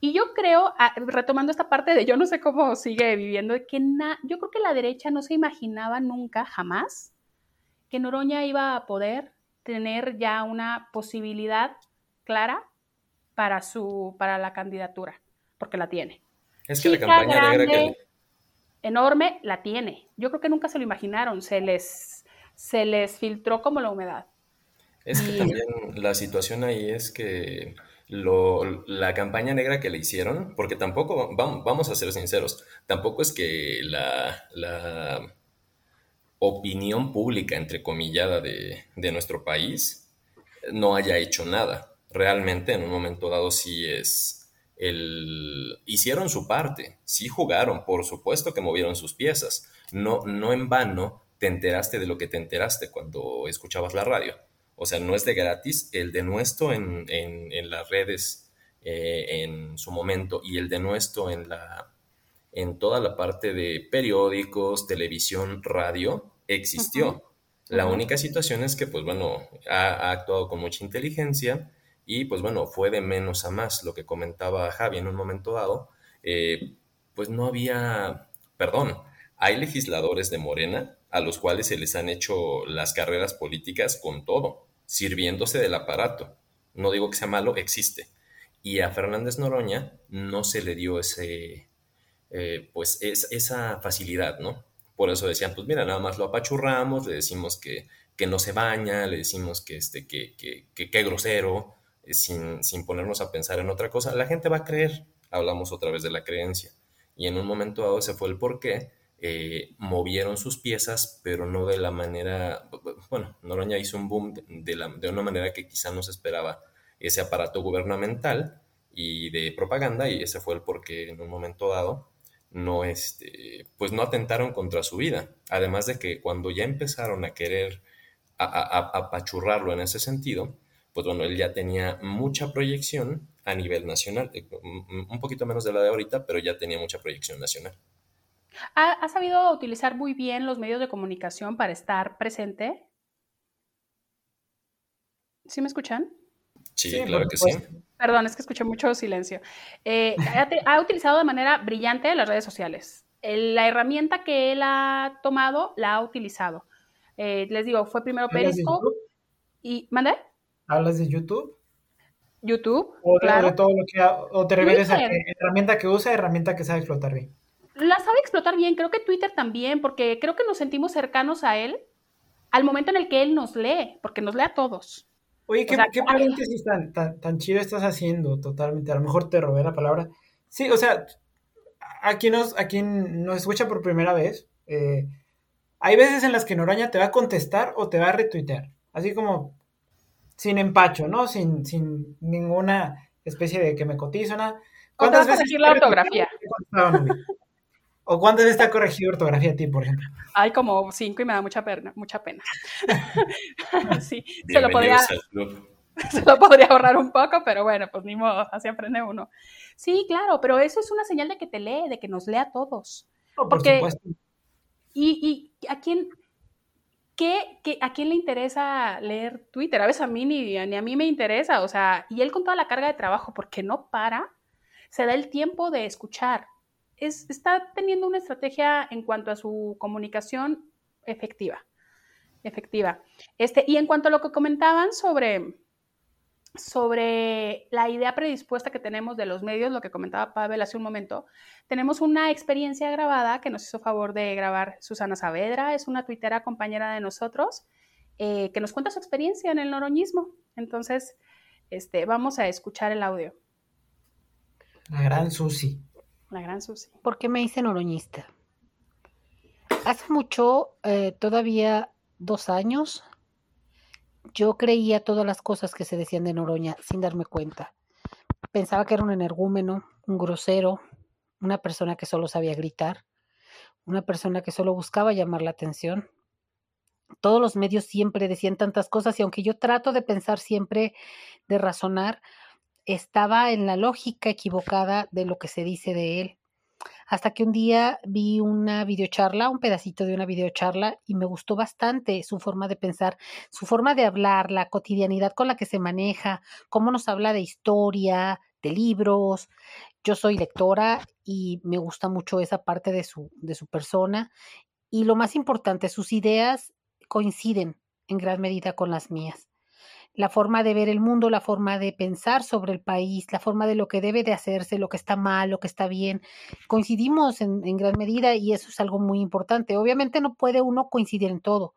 Y yo creo, retomando esta parte de yo no sé cómo sigue viviendo, que yo creo que la derecha no se imaginaba nunca, jamás, que Noroña iba a poder tener ya una posibilidad clara para, su, para la candidatura, porque la tiene. Es que la campaña negra que... Enorme, la tiene. Yo creo que nunca se lo imaginaron, se les, se les filtró como la humedad. Es que también la situación ahí es que lo, la campaña negra que le hicieron, porque tampoco, vamos, vamos a ser sinceros, tampoco es que la, la opinión pública, entrecomillada, de, de nuestro país no haya hecho nada. Realmente en un momento dado sí es el... Hicieron su parte, sí jugaron, por supuesto que movieron sus piezas. No, no en vano te enteraste de lo que te enteraste cuando escuchabas la radio. O sea, no es de gratis el de nuestro en, en, las redes eh, en su momento y el de nuestro en la, en toda la parte de periódicos, televisión, radio, existió. La única situación es que, pues bueno, ha, actuado con mucha inteligencia y, pues bueno, fue de menos a más. Lo que comentaba Javi en un momento dado, eh, pues no había, perdón, hay legisladores de Morena a los cuales se les han hecho las carreras políticas con todo, sirviéndose del aparato. No digo que sea malo, existe. Y a Fernández Noroña no se le dio ese, eh, pues es, esa facilidad, ¿no? Por eso decían, pues mira, nada más lo apachurramos, le decimos que, que no se baña, le decimos que, este, que, que, que, grosero, eh, sin, sin ponernos a pensar en otra cosa. La gente va a creer, hablamos otra vez de la creencia. Y en un momento dado se fue el por qué, eh, movieron sus piezas, pero no de la manera, bueno, Noroña hizo un boom de, la, de una manera que quizá no esperaba ese aparato gubernamental y de propaganda, y ese fue el por qué en un momento dado no, este, pues no atentaron contra su vida. Además de que cuando ya empezaron a querer apachurrarlo en ese sentido, pues bueno, él ya tenía mucha proyección a nivel nacional, eh, un poquito menos de la de ahorita, pero ya tenía mucha proyección nacional. ¿Ha, sabido utilizar muy bien los medios de comunicación para estar presente? ¿Sí me escuchan? Sí, claro que sí. Perdón, es que escuché mucho silencio. Eh, ha, utilizado de manera brillante las redes sociales. la herramienta que él ha tomado, la ha utilizado. Eh, les digo, fue primero Periscope y... ¿Mandé? ¿Hablas de YouTube? YouTube, o claro. todo lo que o te refieres a herramienta que usa, herramienta que sabe explotar bien. La sabe explotar bien, creo que Twitter también, porque creo que nos sentimos cercanos a él al momento en el que él nos lee, porque nos lee a todos. Oye, ¿qué, ¿qué paréntesis tan, tan, chido estás haciendo totalmente? A lo mejor te robé la palabra. Sí, o sea, a quien nos, a quien nos escucha por primera vez, eh, hay veces en las que Noraña te va a contestar o te va a retuitear. Así como sin empacho, ¿no? Sin, sin ninguna especie de que me cotizo, nada. ¿Cuántas veces la ortografía? ¿O cuántas veces está corregido ortografía a ti, por ejemplo? Hay como cinco y me da mucha pena. Mucha pena. sí, se lo, podría, se lo podría ahorrar un poco, pero bueno, pues ni modo, así aprende uno. Sí, claro, pero eso es una señal de que te lee, de que nos lee a todos. por Porque, supuesto. Y, y a quién, ¿Qué, a quién le interesa leer Twitter? A veces a mí ni, ni, a mí me interesa, o sea, y él con toda la carga de trabajo, porque no para, se da el tiempo de escuchar, está teniendo una estrategia en cuanto a su comunicación efectiva. Efectiva. Este, y en cuanto a lo que comentaban sobre, sobre la idea predispuesta que tenemos de los medios, lo que comentaba Pavel hace un momento, tenemos una experiencia grabada que nos hizo favor de grabar Susana Saavedra, es una tuitera compañera de nosotros, eh, que nos cuenta su experiencia en el noroñismo. Entonces, este, vamos a escuchar el audio. La gran Susi. La gran Susi. ¿Por qué me hice noroñista? Hace mucho, eh, todavía dos años, yo creía todas las cosas que se decían de Noroña sin darme cuenta. Pensaba que era un energúmeno, un grosero, una persona que solo sabía gritar, una persona que solo buscaba llamar la atención. Todos los medios siempre decían tantas cosas y aunque yo trato de pensar siempre, de razonar, estaba en la lógica equivocada de lo que se dice de él. Hasta que un día vi una videocharla, un pedacito de una videocharla, y me gustó bastante su forma de pensar, su forma de hablar, la cotidianidad con la que se maneja, cómo nos habla de historia, de libros. Yo soy lectora y me gusta mucho esa parte de su, de su persona. Y lo más importante, sus ideas coinciden en gran medida con las mías la forma de ver el mundo, la forma de pensar sobre el país, la forma de lo que debe de hacerse, lo que está mal, lo que está bien. Coincidimos en, gran medida y eso es algo muy importante. Obviamente no puede uno coincidir en todo,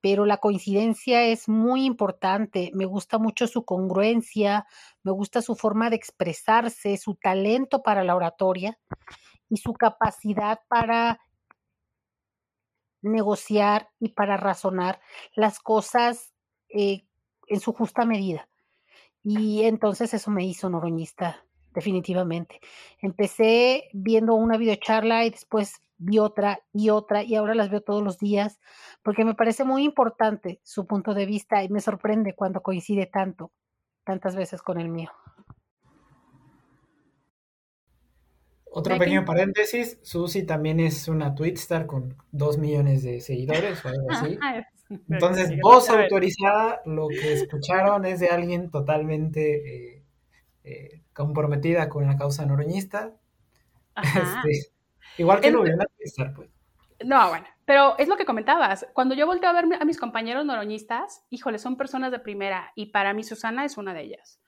pero la coincidencia es muy importante. Me gusta mucho su congruencia, me gusta su forma de expresarse, su talento para la oratoria y su capacidad para negociar y para razonar las cosas eh, en su justa medida. Y entonces eso me hizo noroñista, definitivamente. Empecé viendo una videocharla y después vi otra y otra y ahora las veo todos los días porque me parece muy importante su punto de vista y me sorprende cuando coincide tanto, tantas veces con el mío. Otro pequeño paréntesis, Susi también es una twitstar con dos millones de seguidores o algo así. Entonces, voz autorizada, lo que escucharon es de alguien totalmente eh, eh, comprometida con la causa noroñista. Este, igual que Nubia, pues. No, bueno, pero es lo que comentabas. Cuando yo volteo a ver a mis compañeros noroñistas, híjole, son personas de primera y para mí Susana es una de ellas.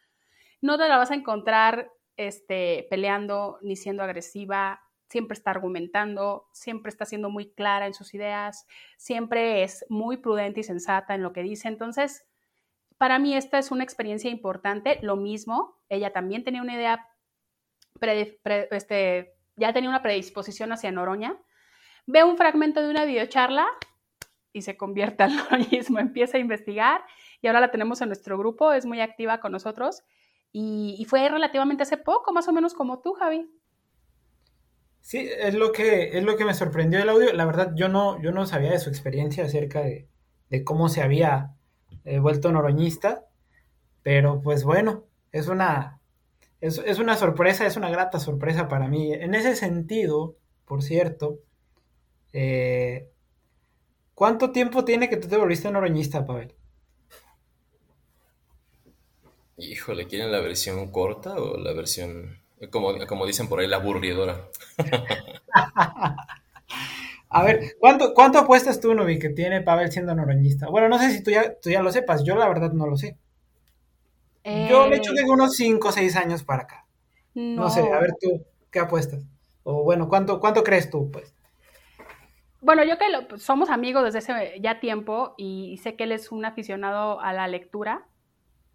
No te la vas a encontrar este, peleando ni siendo agresiva, siempre está argumentando, siempre está siendo muy clara en sus ideas, siempre es muy prudente y sensata en lo que dice. Entonces, para mí esta es una experiencia importante. Lo mismo, ella también tenía una idea, este, ya tenía una predisposición hacia Noroña. Ve un fragmento de una videocharla y se convierte al noroñismo, empieza a investigar y ahora la tenemos en nuestro grupo, es muy activa con nosotros y, fue relativamente hace poco, más o menos como tú, Javi. Sí, es lo que, es lo que me sorprendió el audio. La verdad, yo no, yo no sabía de su experiencia acerca de, cómo se había eh, vuelto noroñista. Pero pues bueno, es una, es, es, una sorpresa, es una grata sorpresa para mí. En ese sentido, por cierto, eh, ¿cuánto tiempo tiene que tú te volviste noroñista, Pavel? Híjole, ¿quieren la versión corta o la versión, como, como dicen por ahí, la aburridora? A ver, ¿cuánto, ¿cuánto apuestas tú, Novi, que tiene Pavel siendo noroñista? Bueno, no sé si tú ya, tú ya lo sepas, yo la verdad no lo sé. Yo le echo de eh, unos 5 o 6 años para acá. No. sé, a ver tú, ¿qué apuestas? O bueno, ¿cuánto, cuánto crees tú, pues? Bueno, yo que pues, somos amigos desde ese ya tiempo y sé que él es un aficionado a la lectura.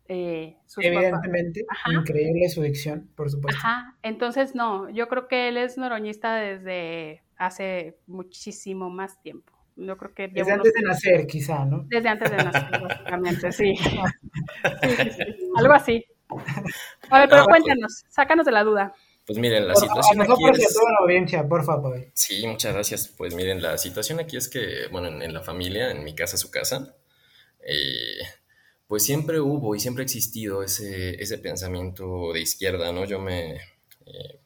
Eh, Evidentemente, increíble su dicción, por supuesto. Ajá, entonces no, yo creo que él es noroñista desde hace muchísimo más tiempo. Yo creo que desde antes de nacer, quizá, ¿no? Desde antes de nacer, básicamente, sí. Algo así. A ver, pero ah, cuéntanos, sácanos de la duda. Pues miren, la situación aquí es... toda la audiencia, por favor. Sí, muchas gracias. Pues miren, la situación aquí es que, bueno, en, la familia, en mi casa, su casa, eh, pues siempre hubo y siempre ha existido ese, ese pensamiento de izquierda, ¿no? Yo me, eh,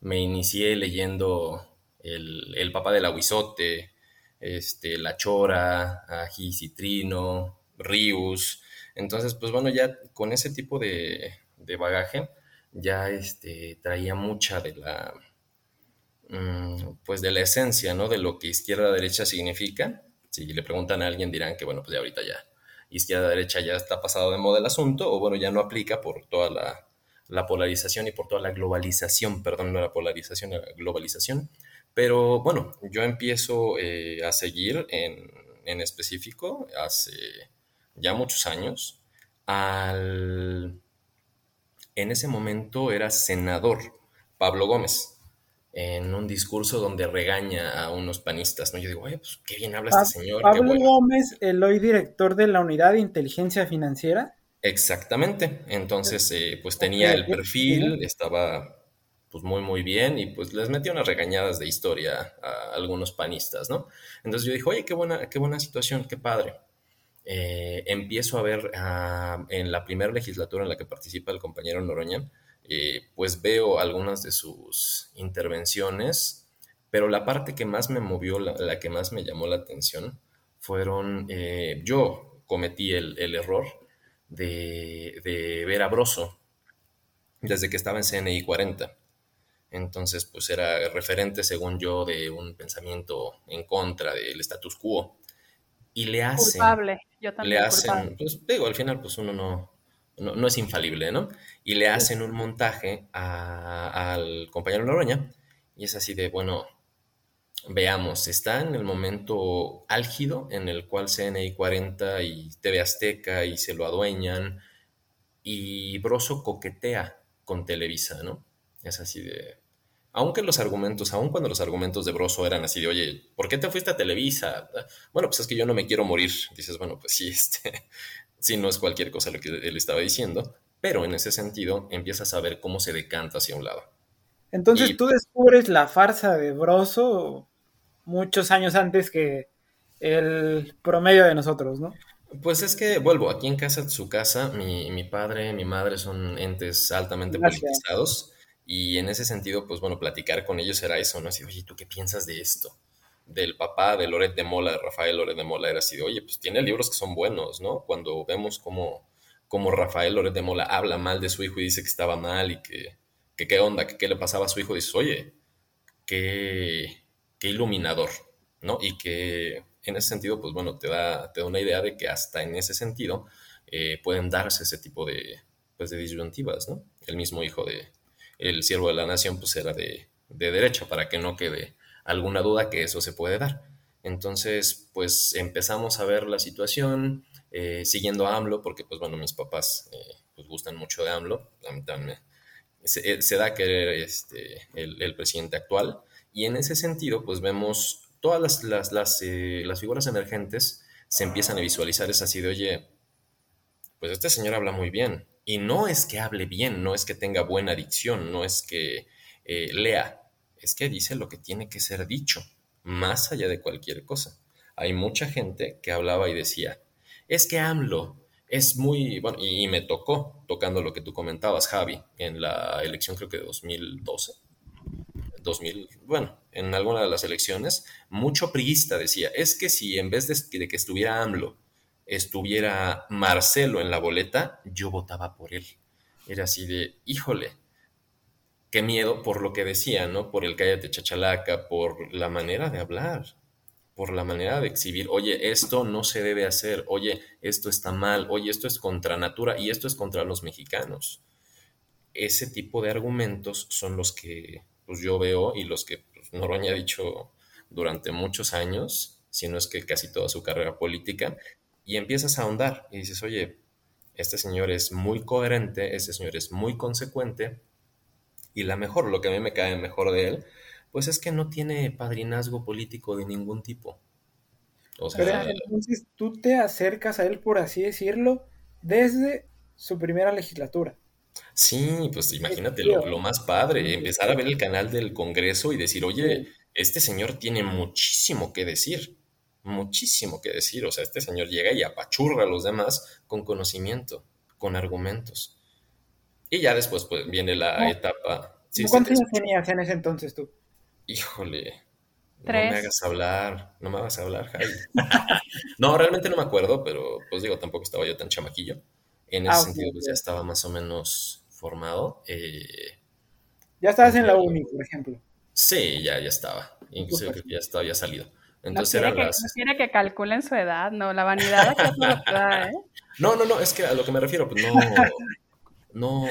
me inicié leyendo el, el Papá del Aguizote, este, La Chora, Ají Citrino, Rius. Entonces, pues bueno, ya con ese tipo de, de bagaje, ya este, traía mucha de la, mm, pues de la esencia, ¿no? De lo que izquierda-derecha significa. Si le preguntan a alguien dirán que, bueno, pues ya ahorita ya izquierda-derecha ya está pasado de moda el asunto, o bueno, ya no aplica por toda la, polarización y por toda la globalización, perdón, no la polarización, la globalización. Pero bueno, yo empiezo eh, a seguir en, en, específico hace ya muchos años al... En ese momento era senador Pablo Gómez en un discurso donde regaña a unos panistas, ¿no? Yo digo, oye, pues qué bien habla este señor. Pablo Gómez, el hoy director de la Unidad de Inteligencia Financiera. Exactamente. Entonces, eh, pues tenía el perfil, estaba pues muy, muy bien y pues les metía unas regañadas de historia a algunos panistas, ¿no? Entonces yo dije, oye, qué buena, qué buena situación, qué padre. Eh, empiezo a ver ah, en la primera legislatura en la que participa el compañero Noroña, eh, pues veo algunas de sus intervenciones, pero la parte que más me movió, la, que más me llamó la atención, fueron, eh, yo cometí el, error de, ver a Broso desde que estaba en CNI 40. Entonces, pues era referente, según yo, de un pensamiento en contra del status quo. Y le hacen... Culpable, yo también. Le hacen, pues digo, al final, pues uno no, no, es infalible, ¿no? Y le hacen un montaje al compañero Noroña y es así de, bueno, veamos, está en el momento álgido en el cual CNI 40 y TV Azteca y se lo adueñan y Broso coquetea con Televisa, ¿no? Es así de... Aunque los argumentos, aun cuando los argumentos de Broso eran así de, oye, ¿por qué te fuiste a Televisa? Bueno, pues es que yo no me quiero morir. Dices, bueno, pues sí, este, si no es cualquier cosa lo que él estaba diciendo, pero en ese sentido empiezas a ver cómo se decanta hacia un lado. Entonces tú descubres la farsa de Broso muchos años antes que el promedio de nosotros, ¿no? Pues es que vuelvo, aquí en casa, su casa, mi, mi padre, mi madre son entes altamente politizados Y en ese sentido, pues bueno, platicar con ellos era eso, ¿no? Así, oye, ¿tú qué piensas de esto? Del papá de Loret de Mola, de Rafael Loret de Mola, era así de, oye, pues tiene libros que son buenos, ¿no? Cuando vemos cómo, cómo Rafael Loret de Mola habla mal de su hijo y dice que estaba mal y que, qué onda, que qué le pasaba a su hijo, dices, oye, qué, qué iluminador, ¿no? Y que en ese sentido, pues bueno, te da, te da una idea de que hasta en ese sentido eh, pueden darse ese tipo de, pues, de disyuntivas, ¿no? El mismo hijo de, el siervo de la nación, pues era de, de derecha, para que no quede alguna duda que eso se puede dar. Entonces, pues empezamos a ver la situación, eh, siguiendo a AMLO, porque pues bueno, mis papás eh, pues gustan mucho de AMLO, se, eh, se, da que este, el, el, presidente actual, y en ese sentido, pues vemos todas las, las, las, eh, las figuras emergentes se empiezan a visualizar, es así de, oye, pues este señor habla muy bien, y no es que hable bien, no es que tenga buena dicción, no es que eh, lea, es que dice lo que tiene que ser dicho, más allá de cualquier cosa. Hay mucha gente que hablaba y decía, es que AMLO es muy, bueno, y, me tocó, tocando lo que tú comentabas, Javi, en la elección creo que de 2012, 2000, bueno, en alguna de las elecciones, mucho priista decía, es que si en vez de, de que estuviera AMLO, estuviera Marcelo en la boleta, yo votaba por él. Era así de, híjole, qué miedo por lo que decía, ¿no? Por el cállate chachalaca, por la manera de hablar, por la manera de exhibir, oye, esto no se debe hacer, oye, esto está mal, oye, esto es contra natura y esto es contra los mexicanos. Ese tipo de argumentos son los que pues, yo veo y los que pues, Noroña ha dicho durante muchos años, si no es que casi toda su carrera política, y empiezas a ahondar y dices, oye, este señor es muy coherente, este señor es muy consecuente y la mejor, lo que a mí me cae mejor de él, pues es que no tiene padrinazgo político de ningún tipo. O sea, Pero entonces tú te acercas a él, por así decirlo, desde su primera legislatura. Sí, pues imagínate lo, lo, más padre, empezar a ver el canal del Congreso y decir, oye, este señor tiene muchísimo que decir muchísimo que decir. O sea, este señor llega y apachurra a los demás con conocimiento, con argumentos. Y ya después pues, viene la no. etapa. Sí, ¿Cuántos años tenías en ese entonces tú? Híjole. Tres. No me hagas hablar, no me hagas hablar, Javi. no, realmente no me acuerdo, pero pues digo, tampoco estaba yo tan chamaquillo. En ese ah, sentido, pues ya estaba más o menos formado. Eh, ya estabas en la uni, por ejemplo. Sí, ya, ya estaba. Inclusive creo que ya estaba ya salido. Entonces no quiere, que, las... no quiere que calculen su edad, no, la vanidad es ¿eh? No, no, no, es que a lo que me refiero, pues no, no,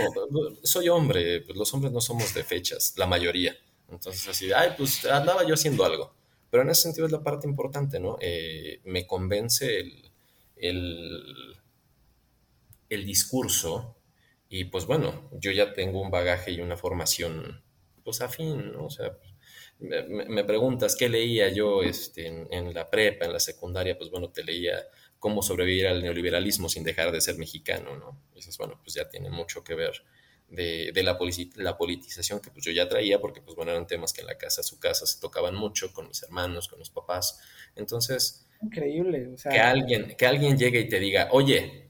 soy hombre, pues los hombres no somos de fechas, la mayoría. Entonces así, ay, pues andaba yo haciendo algo. Pero en ese sentido es la parte importante, ¿no? Eh, me convence el, el, el discurso y pues bueno, yo ya tengo un bagaje y una formación pues afín, ¿no? O sea, me, me, preguntas qué leía yo este, en, en, la prepa, en la secundaria, pues bueno, te leía cómo sobrevivir al neoliberalismo sin dejar de ser mexicano, ¿no? Dices, bueno, pues ya tiene mucho que ver de, de la, la, politización que pues yo ya traía, porque pues bueno, eran temas que en la casa, su casa, se tocaban mucho con mis hermanos, con mis papás. Entonces... Increíble. O sea, que, alguien, que alguien llegue y te diga, oye,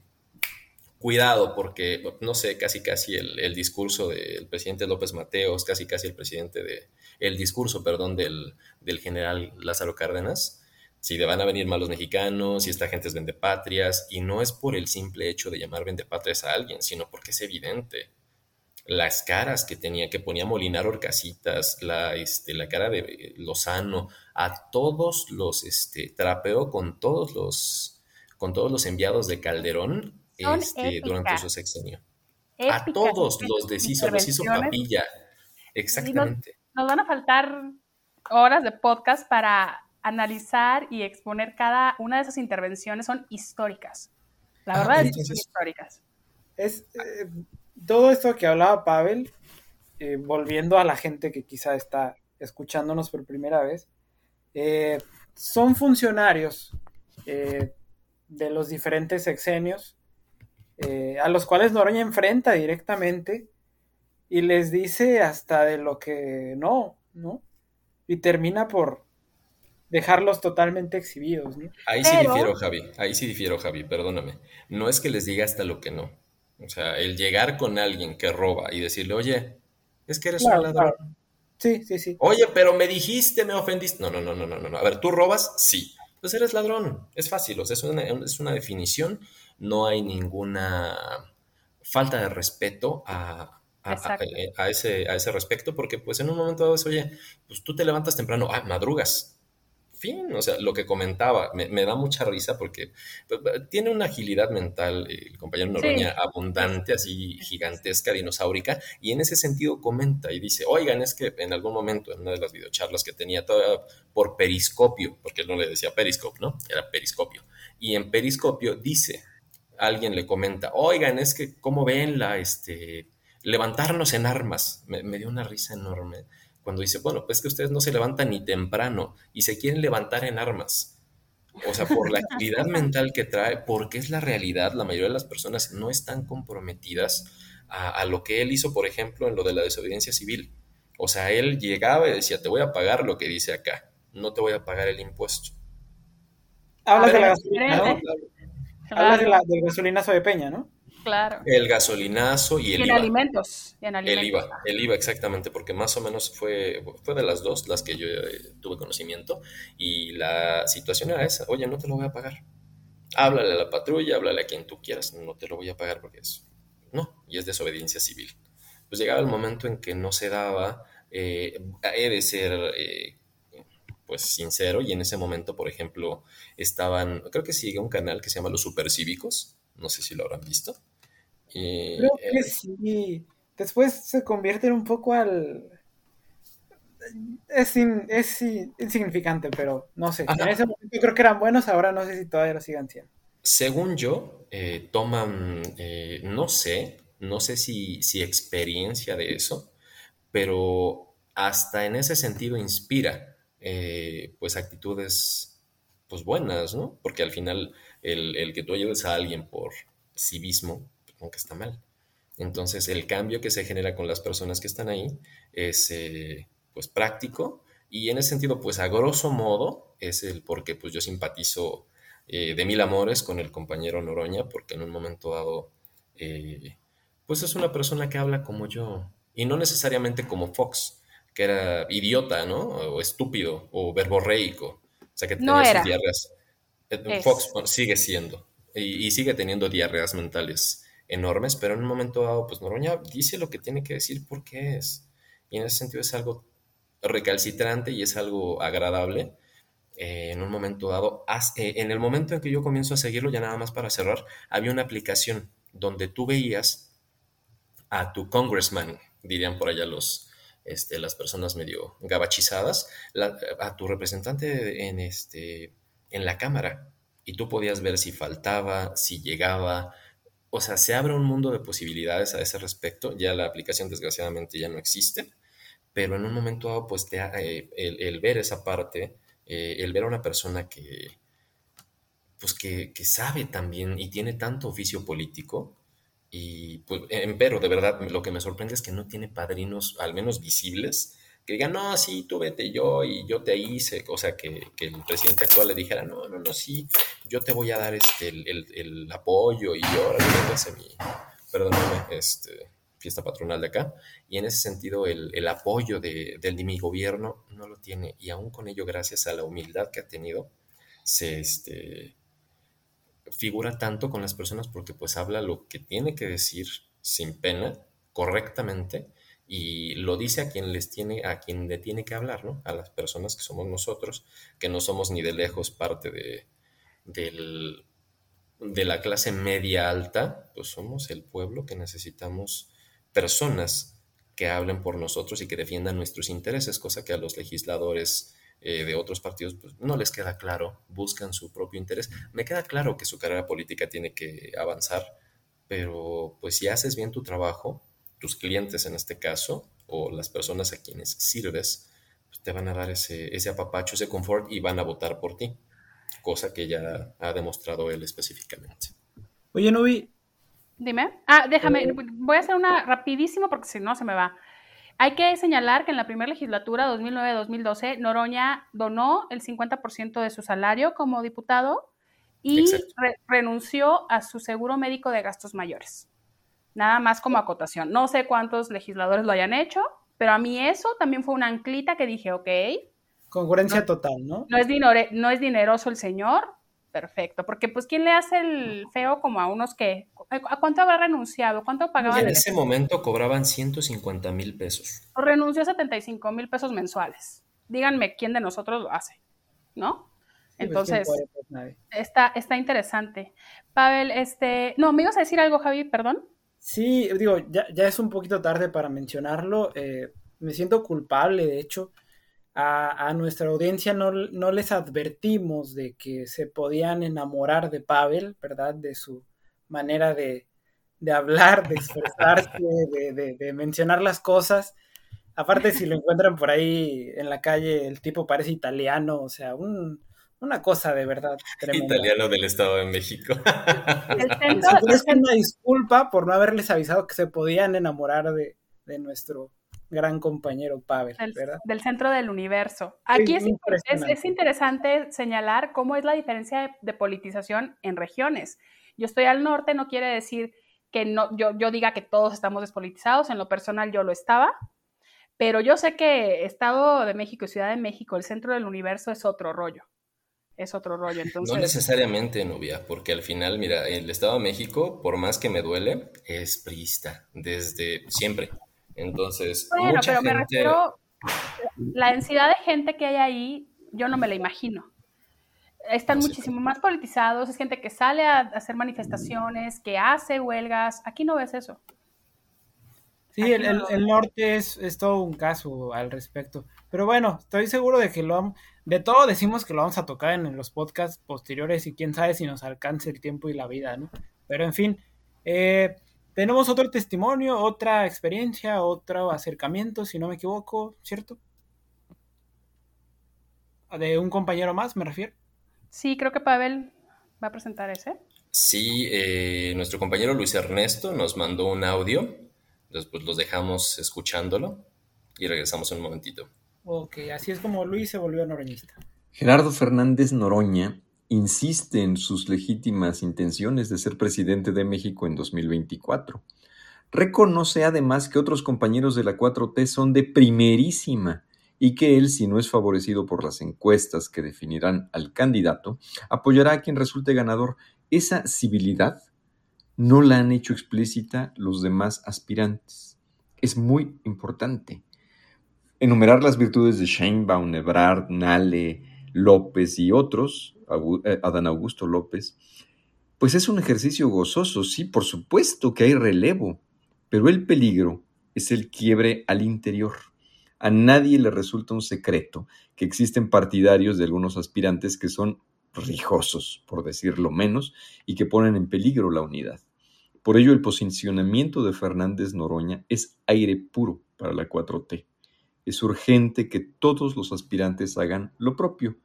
cuidado porque, no sé, casi casi el, el, discurso del presidente López Mateos, casi casi el presidente de, el discurso, perdón, del, del general Lázaro Cárdenas, si le van a venir malos mexicanos, si esta gente es vendepatrias, y no es por el simple hecho de llamar vendepatrias a alguien, sino porque es evidente. Las caras que tenía, que ponía Molinar Orcasitas, la, este, la cara de Lozano, a todos los, este, trapeó con todos los, con todos los enviados de Calderón este, durante su sexenio. A todos los deshizo, los hizo papilla. Exactamente. Nos, nos, van a faltar horas de podcast para analizar y exponer cada una de esas intervenciones. Son históricas. La verdad ah, es que son históricas. Es eh, todo esto que hablaba Pavel, eh, volviendo a la gente que quizá está escuchándonos por primera vez, eh, son funcionarios de los diferentes sexenios a los cuales Noroña enfrenta directamente y les dice hasta de lo que no, ¿no? Y termina por dejarlos totalmente exhibidos, ¿no? Ahí sí difiero, Javi, ahí sí difiero, Javi, perdóname. No es que les diga hasta lo que no. O sea, el llegar con alguien que roba y decirle, oye, es que eres un ladrón. Sí, sí, sí. Oye, pero me dijiste, me ofendiste. No, no, no, no, no, no. A ver, ¿tú robas? Sí. Pues eres ladrón. Es fácil, o sea, es una, es una definición. No hay ninguna falta de respeto a, a, ese, a ese respecto, porque pues en un momento dado es, oye, pues tú te levantas temprano, ah, madrugas, fin, o sea, lo que comentaba, me, da mucha risa porque pues, tiene una agilidad mental el compañero Noroña abundante, así gigantesca, dinosaurica, y en ese sentido comenta y dice, oigan, es que en algún momento, en una de las videocharlas que tenía toda por periscopio, porque él no le decía periscopio, ¿no? Era periscopio, y en periscopio dice, alguien le comenta, oigan, es que, ¿cómo ven la, este, levantarnos en armas? me dio una risa enorme cuando dice, bueno, pues que ustedes no se levantan ni temprano y se quieren levantar en armas. O sea, por la actividad mental que trae, porque es la realidad, la mayoría de las personas no están comprometidas a, lo que él hizo, por ejemplo, en lo de la desobediencia civil. O sea, él llegaba y decía, te voy a pagar lo que dice acá, no te voy a pagar el impuesto. Hablas de la gasolina, ¿no? Hablas de la, del gasolinazo de Peña, ¿no? Claro. El gasolinazo y el en IVA. Alimentos, en alimentos. El IVA, el IVA exactamente, porque más o menos fue, fue de las dos las que yo eh, tuve conocimiento y la situación era esa, oye, no te lo voy a pagar. Háblale a la patrulla, háblale a quien tú quieras, no te lo voy a pagar porque es, no, y es desobediencia civil. Pues llegaba el momento en que no se daba, eh, he de ser... Eh, pues sincero, y en ese momento, por ejemplo, estaban, creo que sigue un canal que se llama Los Supercívicos, no sé si lo habrán visto. Creo que sí. Después se convierte un poco al... Es, es insignificante, pero no sé. En ese momento creo que eran buenos, ahora no sé si todavía lo sigan siendo. Según yo, eh, toman, eh, no sé, no sé si, si experiencia de eso, pero hasta en ese sentido inspira eh, pues actitudes pues buenas, ¿no? Porque al final el, el que tú ayudes a alguien por civismo, aunque está mal. Entonces, el cambio que se genera con las personas que están ahí es, eh, pues, práctico y en ese sentido, pues, a grosso modo, es el porque, pues, yo simpatizo eh, de mil amores con el compañero Noroña, porque en un momento dado, eh, pues, es una persona que habla como yo y no necesariamente como Fox, que era idiota, ¿no? O estúpido o verborreico. O sea, que tenía sus diarreas. Fox sigue siendo y, sigue teniendo diarreas mentales enormes, pero en un momento dado, pues Noroña dice lo que tiene que decir porque es. Y en ese sentido es algo recalcitrante y es algo agradable. Eh, en un momento dado, eh, en el momento en que yo comienzo a seguirlo, ya nada más para cerrar, había una aplicación donde tú veías a tu congressman, dirían por allá los, este, las personas medio gabachizadas, a tu representante en, este, en la cámara, y tú podías ver si faltaba, si llegaba, o sea, se abre un mundo de posibilidades a ese respecto. Ya la aplicación desgraciadamente ya no existe, pero en un momento dado, pues eh, el, ver esa parte, eh, el ver a una persona que, pues que, que, sabe también y tiene tanto oficio político, y pues, pero de verdad lo que me sorprende es que no tiene padrinos, al menos visibles, que digan, no, sí, tú vete yo y yo te hice, o sea, que, el presidente actual le dijera, no, no, no, sí, yo te voy a dar este, el, apoyo y ahora yo mi, perdóname, este, fiesta patronal de acá, y en ese sentido el, apoyo de, del, de mi gobierno no lo tiene, y aún con ello, gracias a la humildad que ha tenido, se, este, figura tanto con las personas porque pues habla lo que tiene que decir sin pena, correctamente, y lo dice a quien les tiene, a quien le tiene que hablar, ¿no? A las personas que somos nosotros, que no somos ni de lejos parte de, de la clase media alta, pues somos el pueblo que necesitamos personas que hablen por nosotros y que defiendan nuestros intereses, cosa que a los legisladores eh, de otros partidos pues, no les queda claro, buscan su propio interés. Me queda claro que su carrera política tiene que avanzar, pero pues si haces bien tu trabajo, tus clientes en este caso, o las personas a quienes sirves, pues, te van a dar ese, ese apapacho, ese confort y van a votar por ti, cosa que ya ha demostrado él específicamente. Oye, Nubi. Dime. Ah, déjame, voy a hacer una rapidísimo porque si no se me va. Hay que señalar que en la primera legislatura 2009-2012 Noroña donó el 50% de su salario como diputado y renunció a su seguro médico de gastos mayores. Nada más como acotación. No sé cuántos legisladores lo hayan hecho, pero a mí eso también fue una anclita que dije, ok. Congruencia total, ¿no? No es, no es dineroso el señor, perfecto. Porque, pues, ¿quién le hace el feo como a unos que... ¿A cuánto habrá renunciado? ¿Cuánto pagaban? En ese momento cobraban 150 mil pesos. Renunció a 75 mil pesos mensuales. Díganme quién de nosotros lo hace, ¿no? Pues, Entonces, pues, está, está interesante. Pavel, este... No, ¿me ibas a decir algo, Javi? Perdón. Sí, digo, ya, ya es un poquito tarde para mencionarlo. Eh, me siento culpable, de hecho a, nuestra audiencia no, les advertimos de que se podían enamorar de Pavel, ¿verdad? De su manera de, hablar, de expresarse, de, mencionar las cosas. Aparte, si lo encuentran por ahí en la calle, el tipo parece italiano, o sea, una cosa de verdad tremenda. Italiano del Estado de México. es una disculpa por no haberles avisado que se podían enamorar de, de nuestro gran compañero Pavel, del, ¿verdad? Del centro del universo. Aquí es, es, interesante señalar cómo es la diferencia de, politización en regiones. Yo estoy al norte, no quiere decir que no, yo, yo diga que todos estamos despolitizados, en lo personal yo lo estaba, pero yo sé que Estado de México y Ciudad de México, el centro del universo es otro rollo. Es otro rollo. Entonces... No necesariamente, novia, porque al final, mira, el Estado de México, por más que me duele, es priista desde siempre. Entonces, bueno, pero me refiero, la densidad de gente que hay ahí, yo no me la imagino. Están muchísimo más politizados, es gente que sale a hacer manifestaciones, que hace huelgas. Aquí no ves eso. Sí, el, norte es, es, todo un caso al respecto. Pero bueno, estoy seguro de que lo de todo decimos que lo vamos a tocar en, los podcasts posteriores y quién sabe si nos alcance el tiempo y la vida, ¿no? Pero en fin, eh, tenemos otro testimonio, otra experiencia, otro acercamiento, si no me equivoco, ¿cierto? De un compañero más, me refiero. Sí, creo que Pavel va a presentar ese. Sí, eh, nuestro compañero Luis Ernesto nos mandó un audio, después los dejamos escuchándolo y regresamos un momentito. Ok, así es como Luis se volvió noroñista. Gerardo Fernández Noroña insiste en sus legítimas intenciones de ser presidente de México en 2024. Reconoce además que otros compañeros de la 4T son de primerísima y que él, si no es favorecido por las encuestas que definirán al candidato, apoyará a quien resulte ganador. Esa civilidad no la han hecho explícita los demás aspirantes. Es muy importante. Enumerar las virtudes de Sheinbaum, Ebrard, Nale, López y otros eh, Adán Augusto López, pues es un ejercicio gozoso, sí, por supuesto que hay relevo, pero el peligro es el quiebre al interior. A nadie le resulta un secreto que existen partidarios de algunos aspirantes que son rijosos, por decirlo menos, y que ponen en peligro la unidad. Por ello, el posicionamiento de Fernández Noroña es aire puro para la 4T. Es urgente que todos los aspirantes hagan lo propio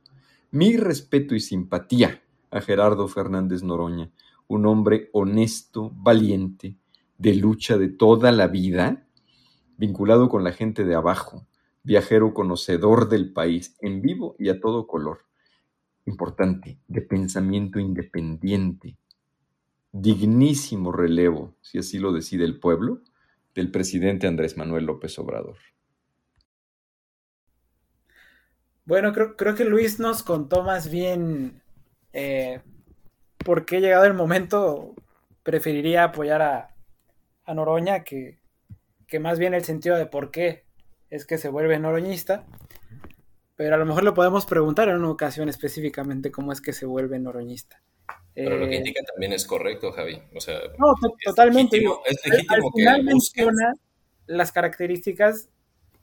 mi respeto y simpatía a Gerardo Fernández Noroña, un hombre honesto, valiente, de lucha de toda la vida, vinculado con la gente de abajo, viajero conocedor del país, en vivo y a todo color. Importante, de pensamiento independiente, dignísimo relevo, si así lo decide el pueblo, del presidente Andrés Manuel López Obrador. Bueno, creo, creo que Luis nos contó más bien eh, por qué llegado el momento preferiría apoyar a, a Noroña que, que, más bien el sentido de por qué es que se vuelve noroñista. Pero a lo mejor lo podemos preguntar en una ocasión específicamente cómo es que se vuelve noroñista. Pero lo que eh, indica también es correcto, Javi. O sea, no, totalmente. es legítimo que menciona las características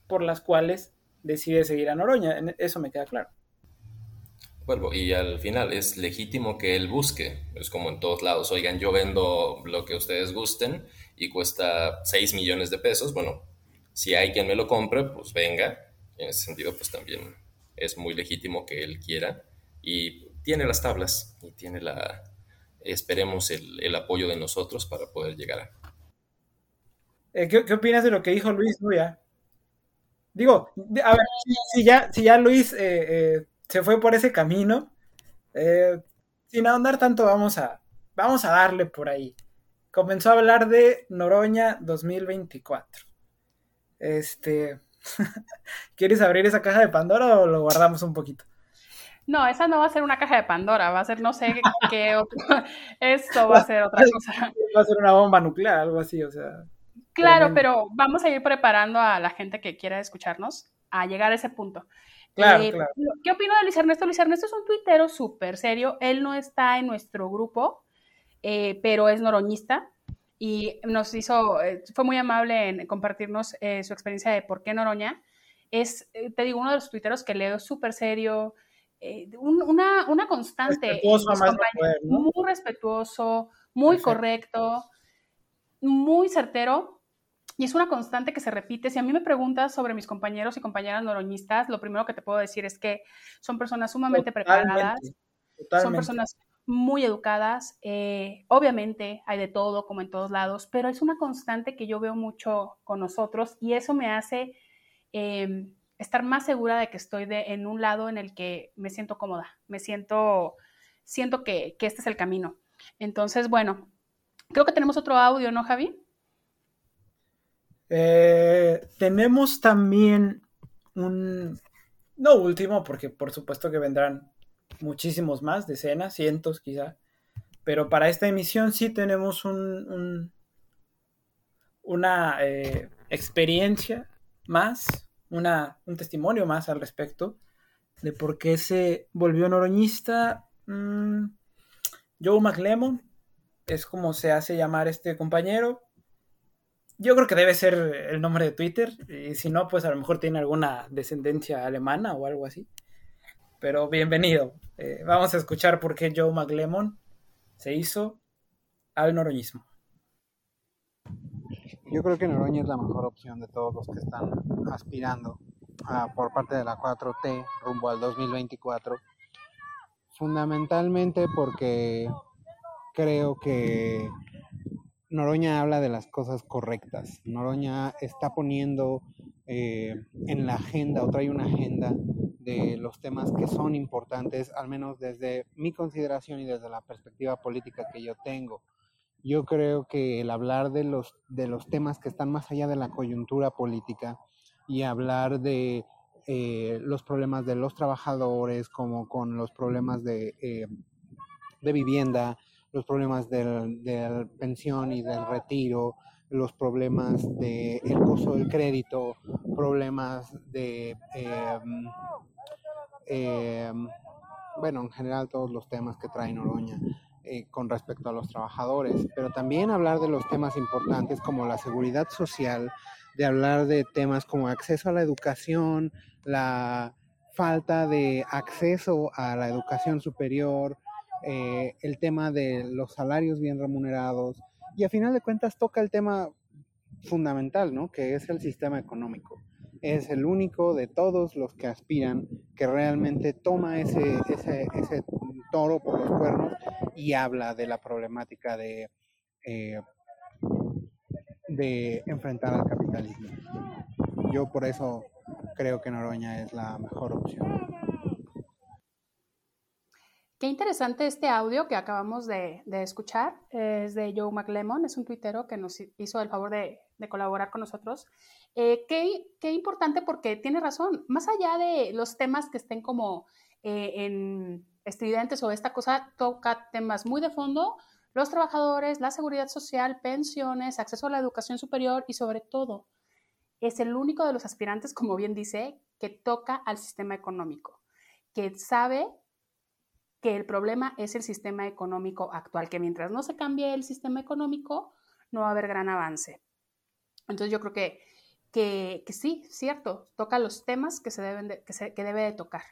por las cuales decide seguir a Noroña. Eso me queda claro. Vuelvo, y al final es legítimo que él busque. Es como en todos lados. Oigan, yo vendo lo que ustedes gusten y cuesta 6 millones de pesos. Bueno, si hay quien me lo compre, pues venga. En ese sentido, pues también es muy legítimo que él quiera. Y tiene las tablas y tiene la, esperemos, el, apoyo de nosotros para poder llegar a... Eh, ¿qué, ¿qué, opinas de lo que dijo Luis Nuya? Digo, a ver, si, ya, si ya Luis eh, eh, se fue por ese camino, eh, sin ahondar tanto, vamos a, vamos a darle por ahí. comenzó a hablar de Noroña 2024. Este, ¿quieres abrir esa caja de Pandora o lo guardamos un poquito? No, esa no va a ser una caja de Pandora, va a ser no sé qué otro. Esto va a ser otra cosa. Va a ser una bomba nuclear, algo así, o sea. Claro, pero vamos a ir preparando a la gente que quiera escucharnos a llegar a ese punto. Claro, eh, claro. ¿Qué opino de Luis Ernesto? Luis Ernesto es un tuitero súper serio. Él no está en nuestro grupo, eh, pero es noroñista y nos hizo, eh, fue muy amable en compartirnos su experiencia de por qué Noroña. Es, te digo, uno de los tuiteros que leo súper serio, una, una, constante. Muy respetuoso, muy correcto, muy certero y es una constante que se repite. Si a mí me preguntas sobre mis compañeros y compañeras noroñistas, lo primero que te puedo decir es que son personas sumamente preparadas, son personas muy educadas. Eh, obviamente hay de todo, como en todos lados, pero es una constante que yo veo mucho con nosotros y eso me hace em, estar más segura de que estoy de, en un lado en el que me siento cómoda, me siento, siento que, que este es el camino. Entonces, bueno, creo que tenemos otro audio, ¿no, Javi? Eh, tenemos también un, no último, porque por supuesto que vendrán muchísimos más, decenas, cientos quizá, pero para esta emisión sí tenemos un, una eh, experiencia más, una, un testimonio más al respecto de por qué se volvió noroñista. Mm, Joe McLemon es como se hace llamar este compañero. Yo creo que debe ser el nombre de Twitter. Y si no, pues a lo mejor tiene alguna descendencia alemana o algo así. Pero bienvenido. Eh, vamos a escuchar por qué Joe McLemon se hizo al noroñismo. Yo creo que Noroña es la mejor opción de todos los que están aspirando por parte de la 4T rumbo al 2024. Fundamentalmente porque creo que Noroña habla de las cosas correctas. Noroña está poniendo eh, en la agenda o trae una agenda de los temas que son importantes, al menos desde mi consideración y desde la perspectiva política que yo tengo. Yo creo que el hablar de los, de los temas que están más allá de la coyuntura política y hablar de eh, los problemas de los trabajadores, como con los problemas de, eh, de vivienda, los problemas del, de pensión y del retiro, los problemas del el costo del crédito, problemas de, em, em, bueno, en general todos los temas que trae Noroña eh, con respecto a los trabajadores, pero también hablar de los temas importantes como la seguridad social, de hablar de temas como acceso a la educación, la falta de acceso a la educación superior, eh, el tema de los salarios bien remunerados y a final de cuentas toca el tema fundamental, ¿no? Que es el sistema económico. Es el único de todos los que aspiran que realmente toma ese, ese, toro por los cuernos y habla de la problemática de, eh, de enfrentar al capitalismo. Yo por eso creo que Noroña es la mejor opción. Qué interesante este audio que acabamos de, escuchar. Es de Joe McLemon, es un tuitero que nos hizo el favor de, colaborar con nosotros. Eh, qué, importante porque tiene razón. Más allá de los temas que estén como eh, en estridentes o esta cosa, toca temas muy de fondo. Los trabajadores, la seguridad social, pensiones, acceso a la educación superior y sobre todo, es el único de los aspirantes, como bien dice, que toca al sistema económico, que sabe que el problema es el sistema económico actual, que mientras no se cambie el sistema económico, no va a haber gran avance. Entonces yo creo que, que, sí, cierto, toca los temas que se deben que, se, que debe de tocar.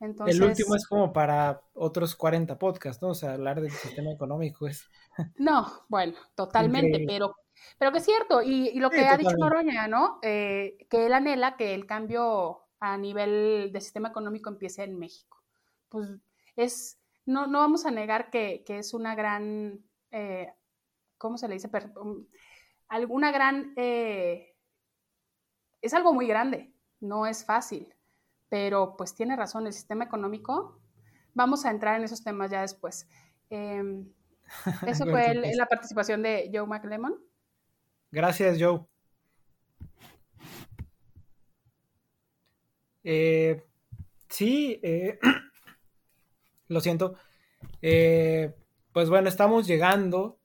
Entonces, el último es como para otros 40 podcasts, ¿no? O sea, hablar del sistema económico es... No, bueno, totalmente, pero, pero que es cierto, y, lo que ha dicho Noroña, ¿no? Eh, que él anhela que el cambio a nivel de sistema económico empiece en México. Pues es, no, no vamos a negar que, es una gran, eh, ¿cómo se le dice? Um, alguna gran, eh, es algo muy grande, no es fácil, pero pues tiene razón, el sistema económico, vamos a entrar en esos temas ya después. Em, Eso fue la participación de Joe McLemon. Gracias, Joe. Eh, sí, eh, lo siento. Eh, pues bueno, estamos llegando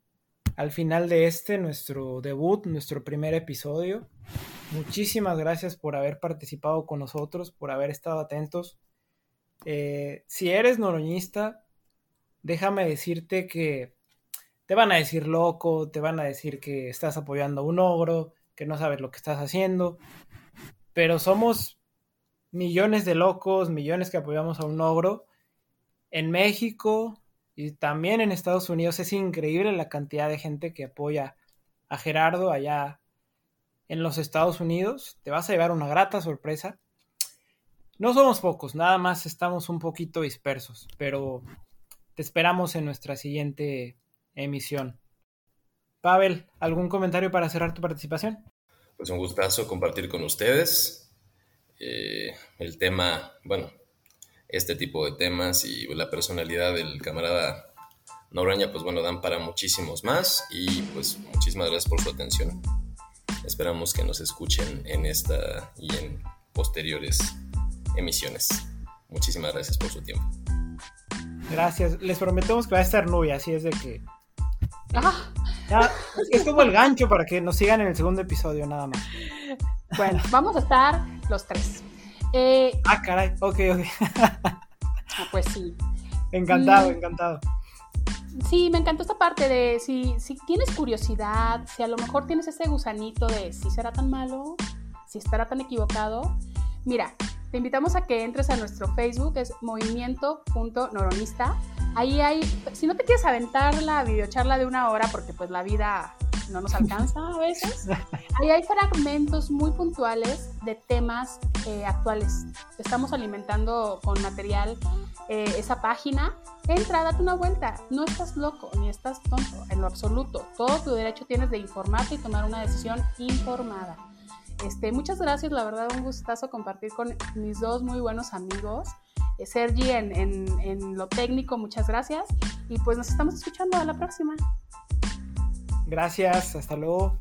al final de este, nuestro debut, nuestro primer episodio. Muchísimas gracias por haber participado con nosotros, por haber estado atentos. si eres noroñista, déjame decirte que te van a decir loco, te van a decir que estás apoyando a un ogro, que no sabes lo que estás haciendo, pero somos millones de locos, millones que apoyamos a un ogro. En México y también en Estados Unidos es increíble la cantidad de gente que apoya a Gerardo allá en los Estados Unidos. Te vas a llevar una grata sorpresa. No somos pocos, nada más estamos un poquito dispersos, pero te esperamos en nuestra siguiente emisión. Pavel, ¿algún comentario para cerrar tu participación? Pues un gustazo compartir con ustedes. Eh, el tema, bueno, este tipo de temas y la personalidad del camarada Noraña, pues bueno, dan para muchísimos más y pues muchísimas gracias por su atención. Esperamos que nos escuchen en esta y en posteriores emisiones. Muchísimas gracias por su tiempo. Gracias. Les prometemos que va a estar nubia, así es de que. es como el gancho para que nos sigan en el segundo episodio, nada más. Bueno, vamos a estar los tres. Eh, ah, caray, ok, ok. ah, pues sí. Encantado, encantado. Sí, me encantó esta parte de si, si tienes curiosidad, si a lo mejor tienes ese gusanito de si será tan malo, si estará tan equivocado. Mira, te invitamos a que entres a nuestro Facebook, es movimiento.noronista. Ahí hay, si no te quieres aventar la videocharla de una hora, porque pues la vida no nos alcanza a veces. Ahí hay fragmentos muy puntuales de temas eh, actuales. Estamos alimentando con material eh, esa página. Entra, date una vuelta. No estás loco ni estás tonto en lo absoluto. Todo tu derecho tienes de informarte y tomar una decisión informada. Este, muchas gracias, la verdad un gustazo compartir con mis dos muy buenos amigos. Eh, Sergi en, en lo técnico, muchas gracias. Y pues nos estamos escuchando a la próxima. Gracias, hasta luego.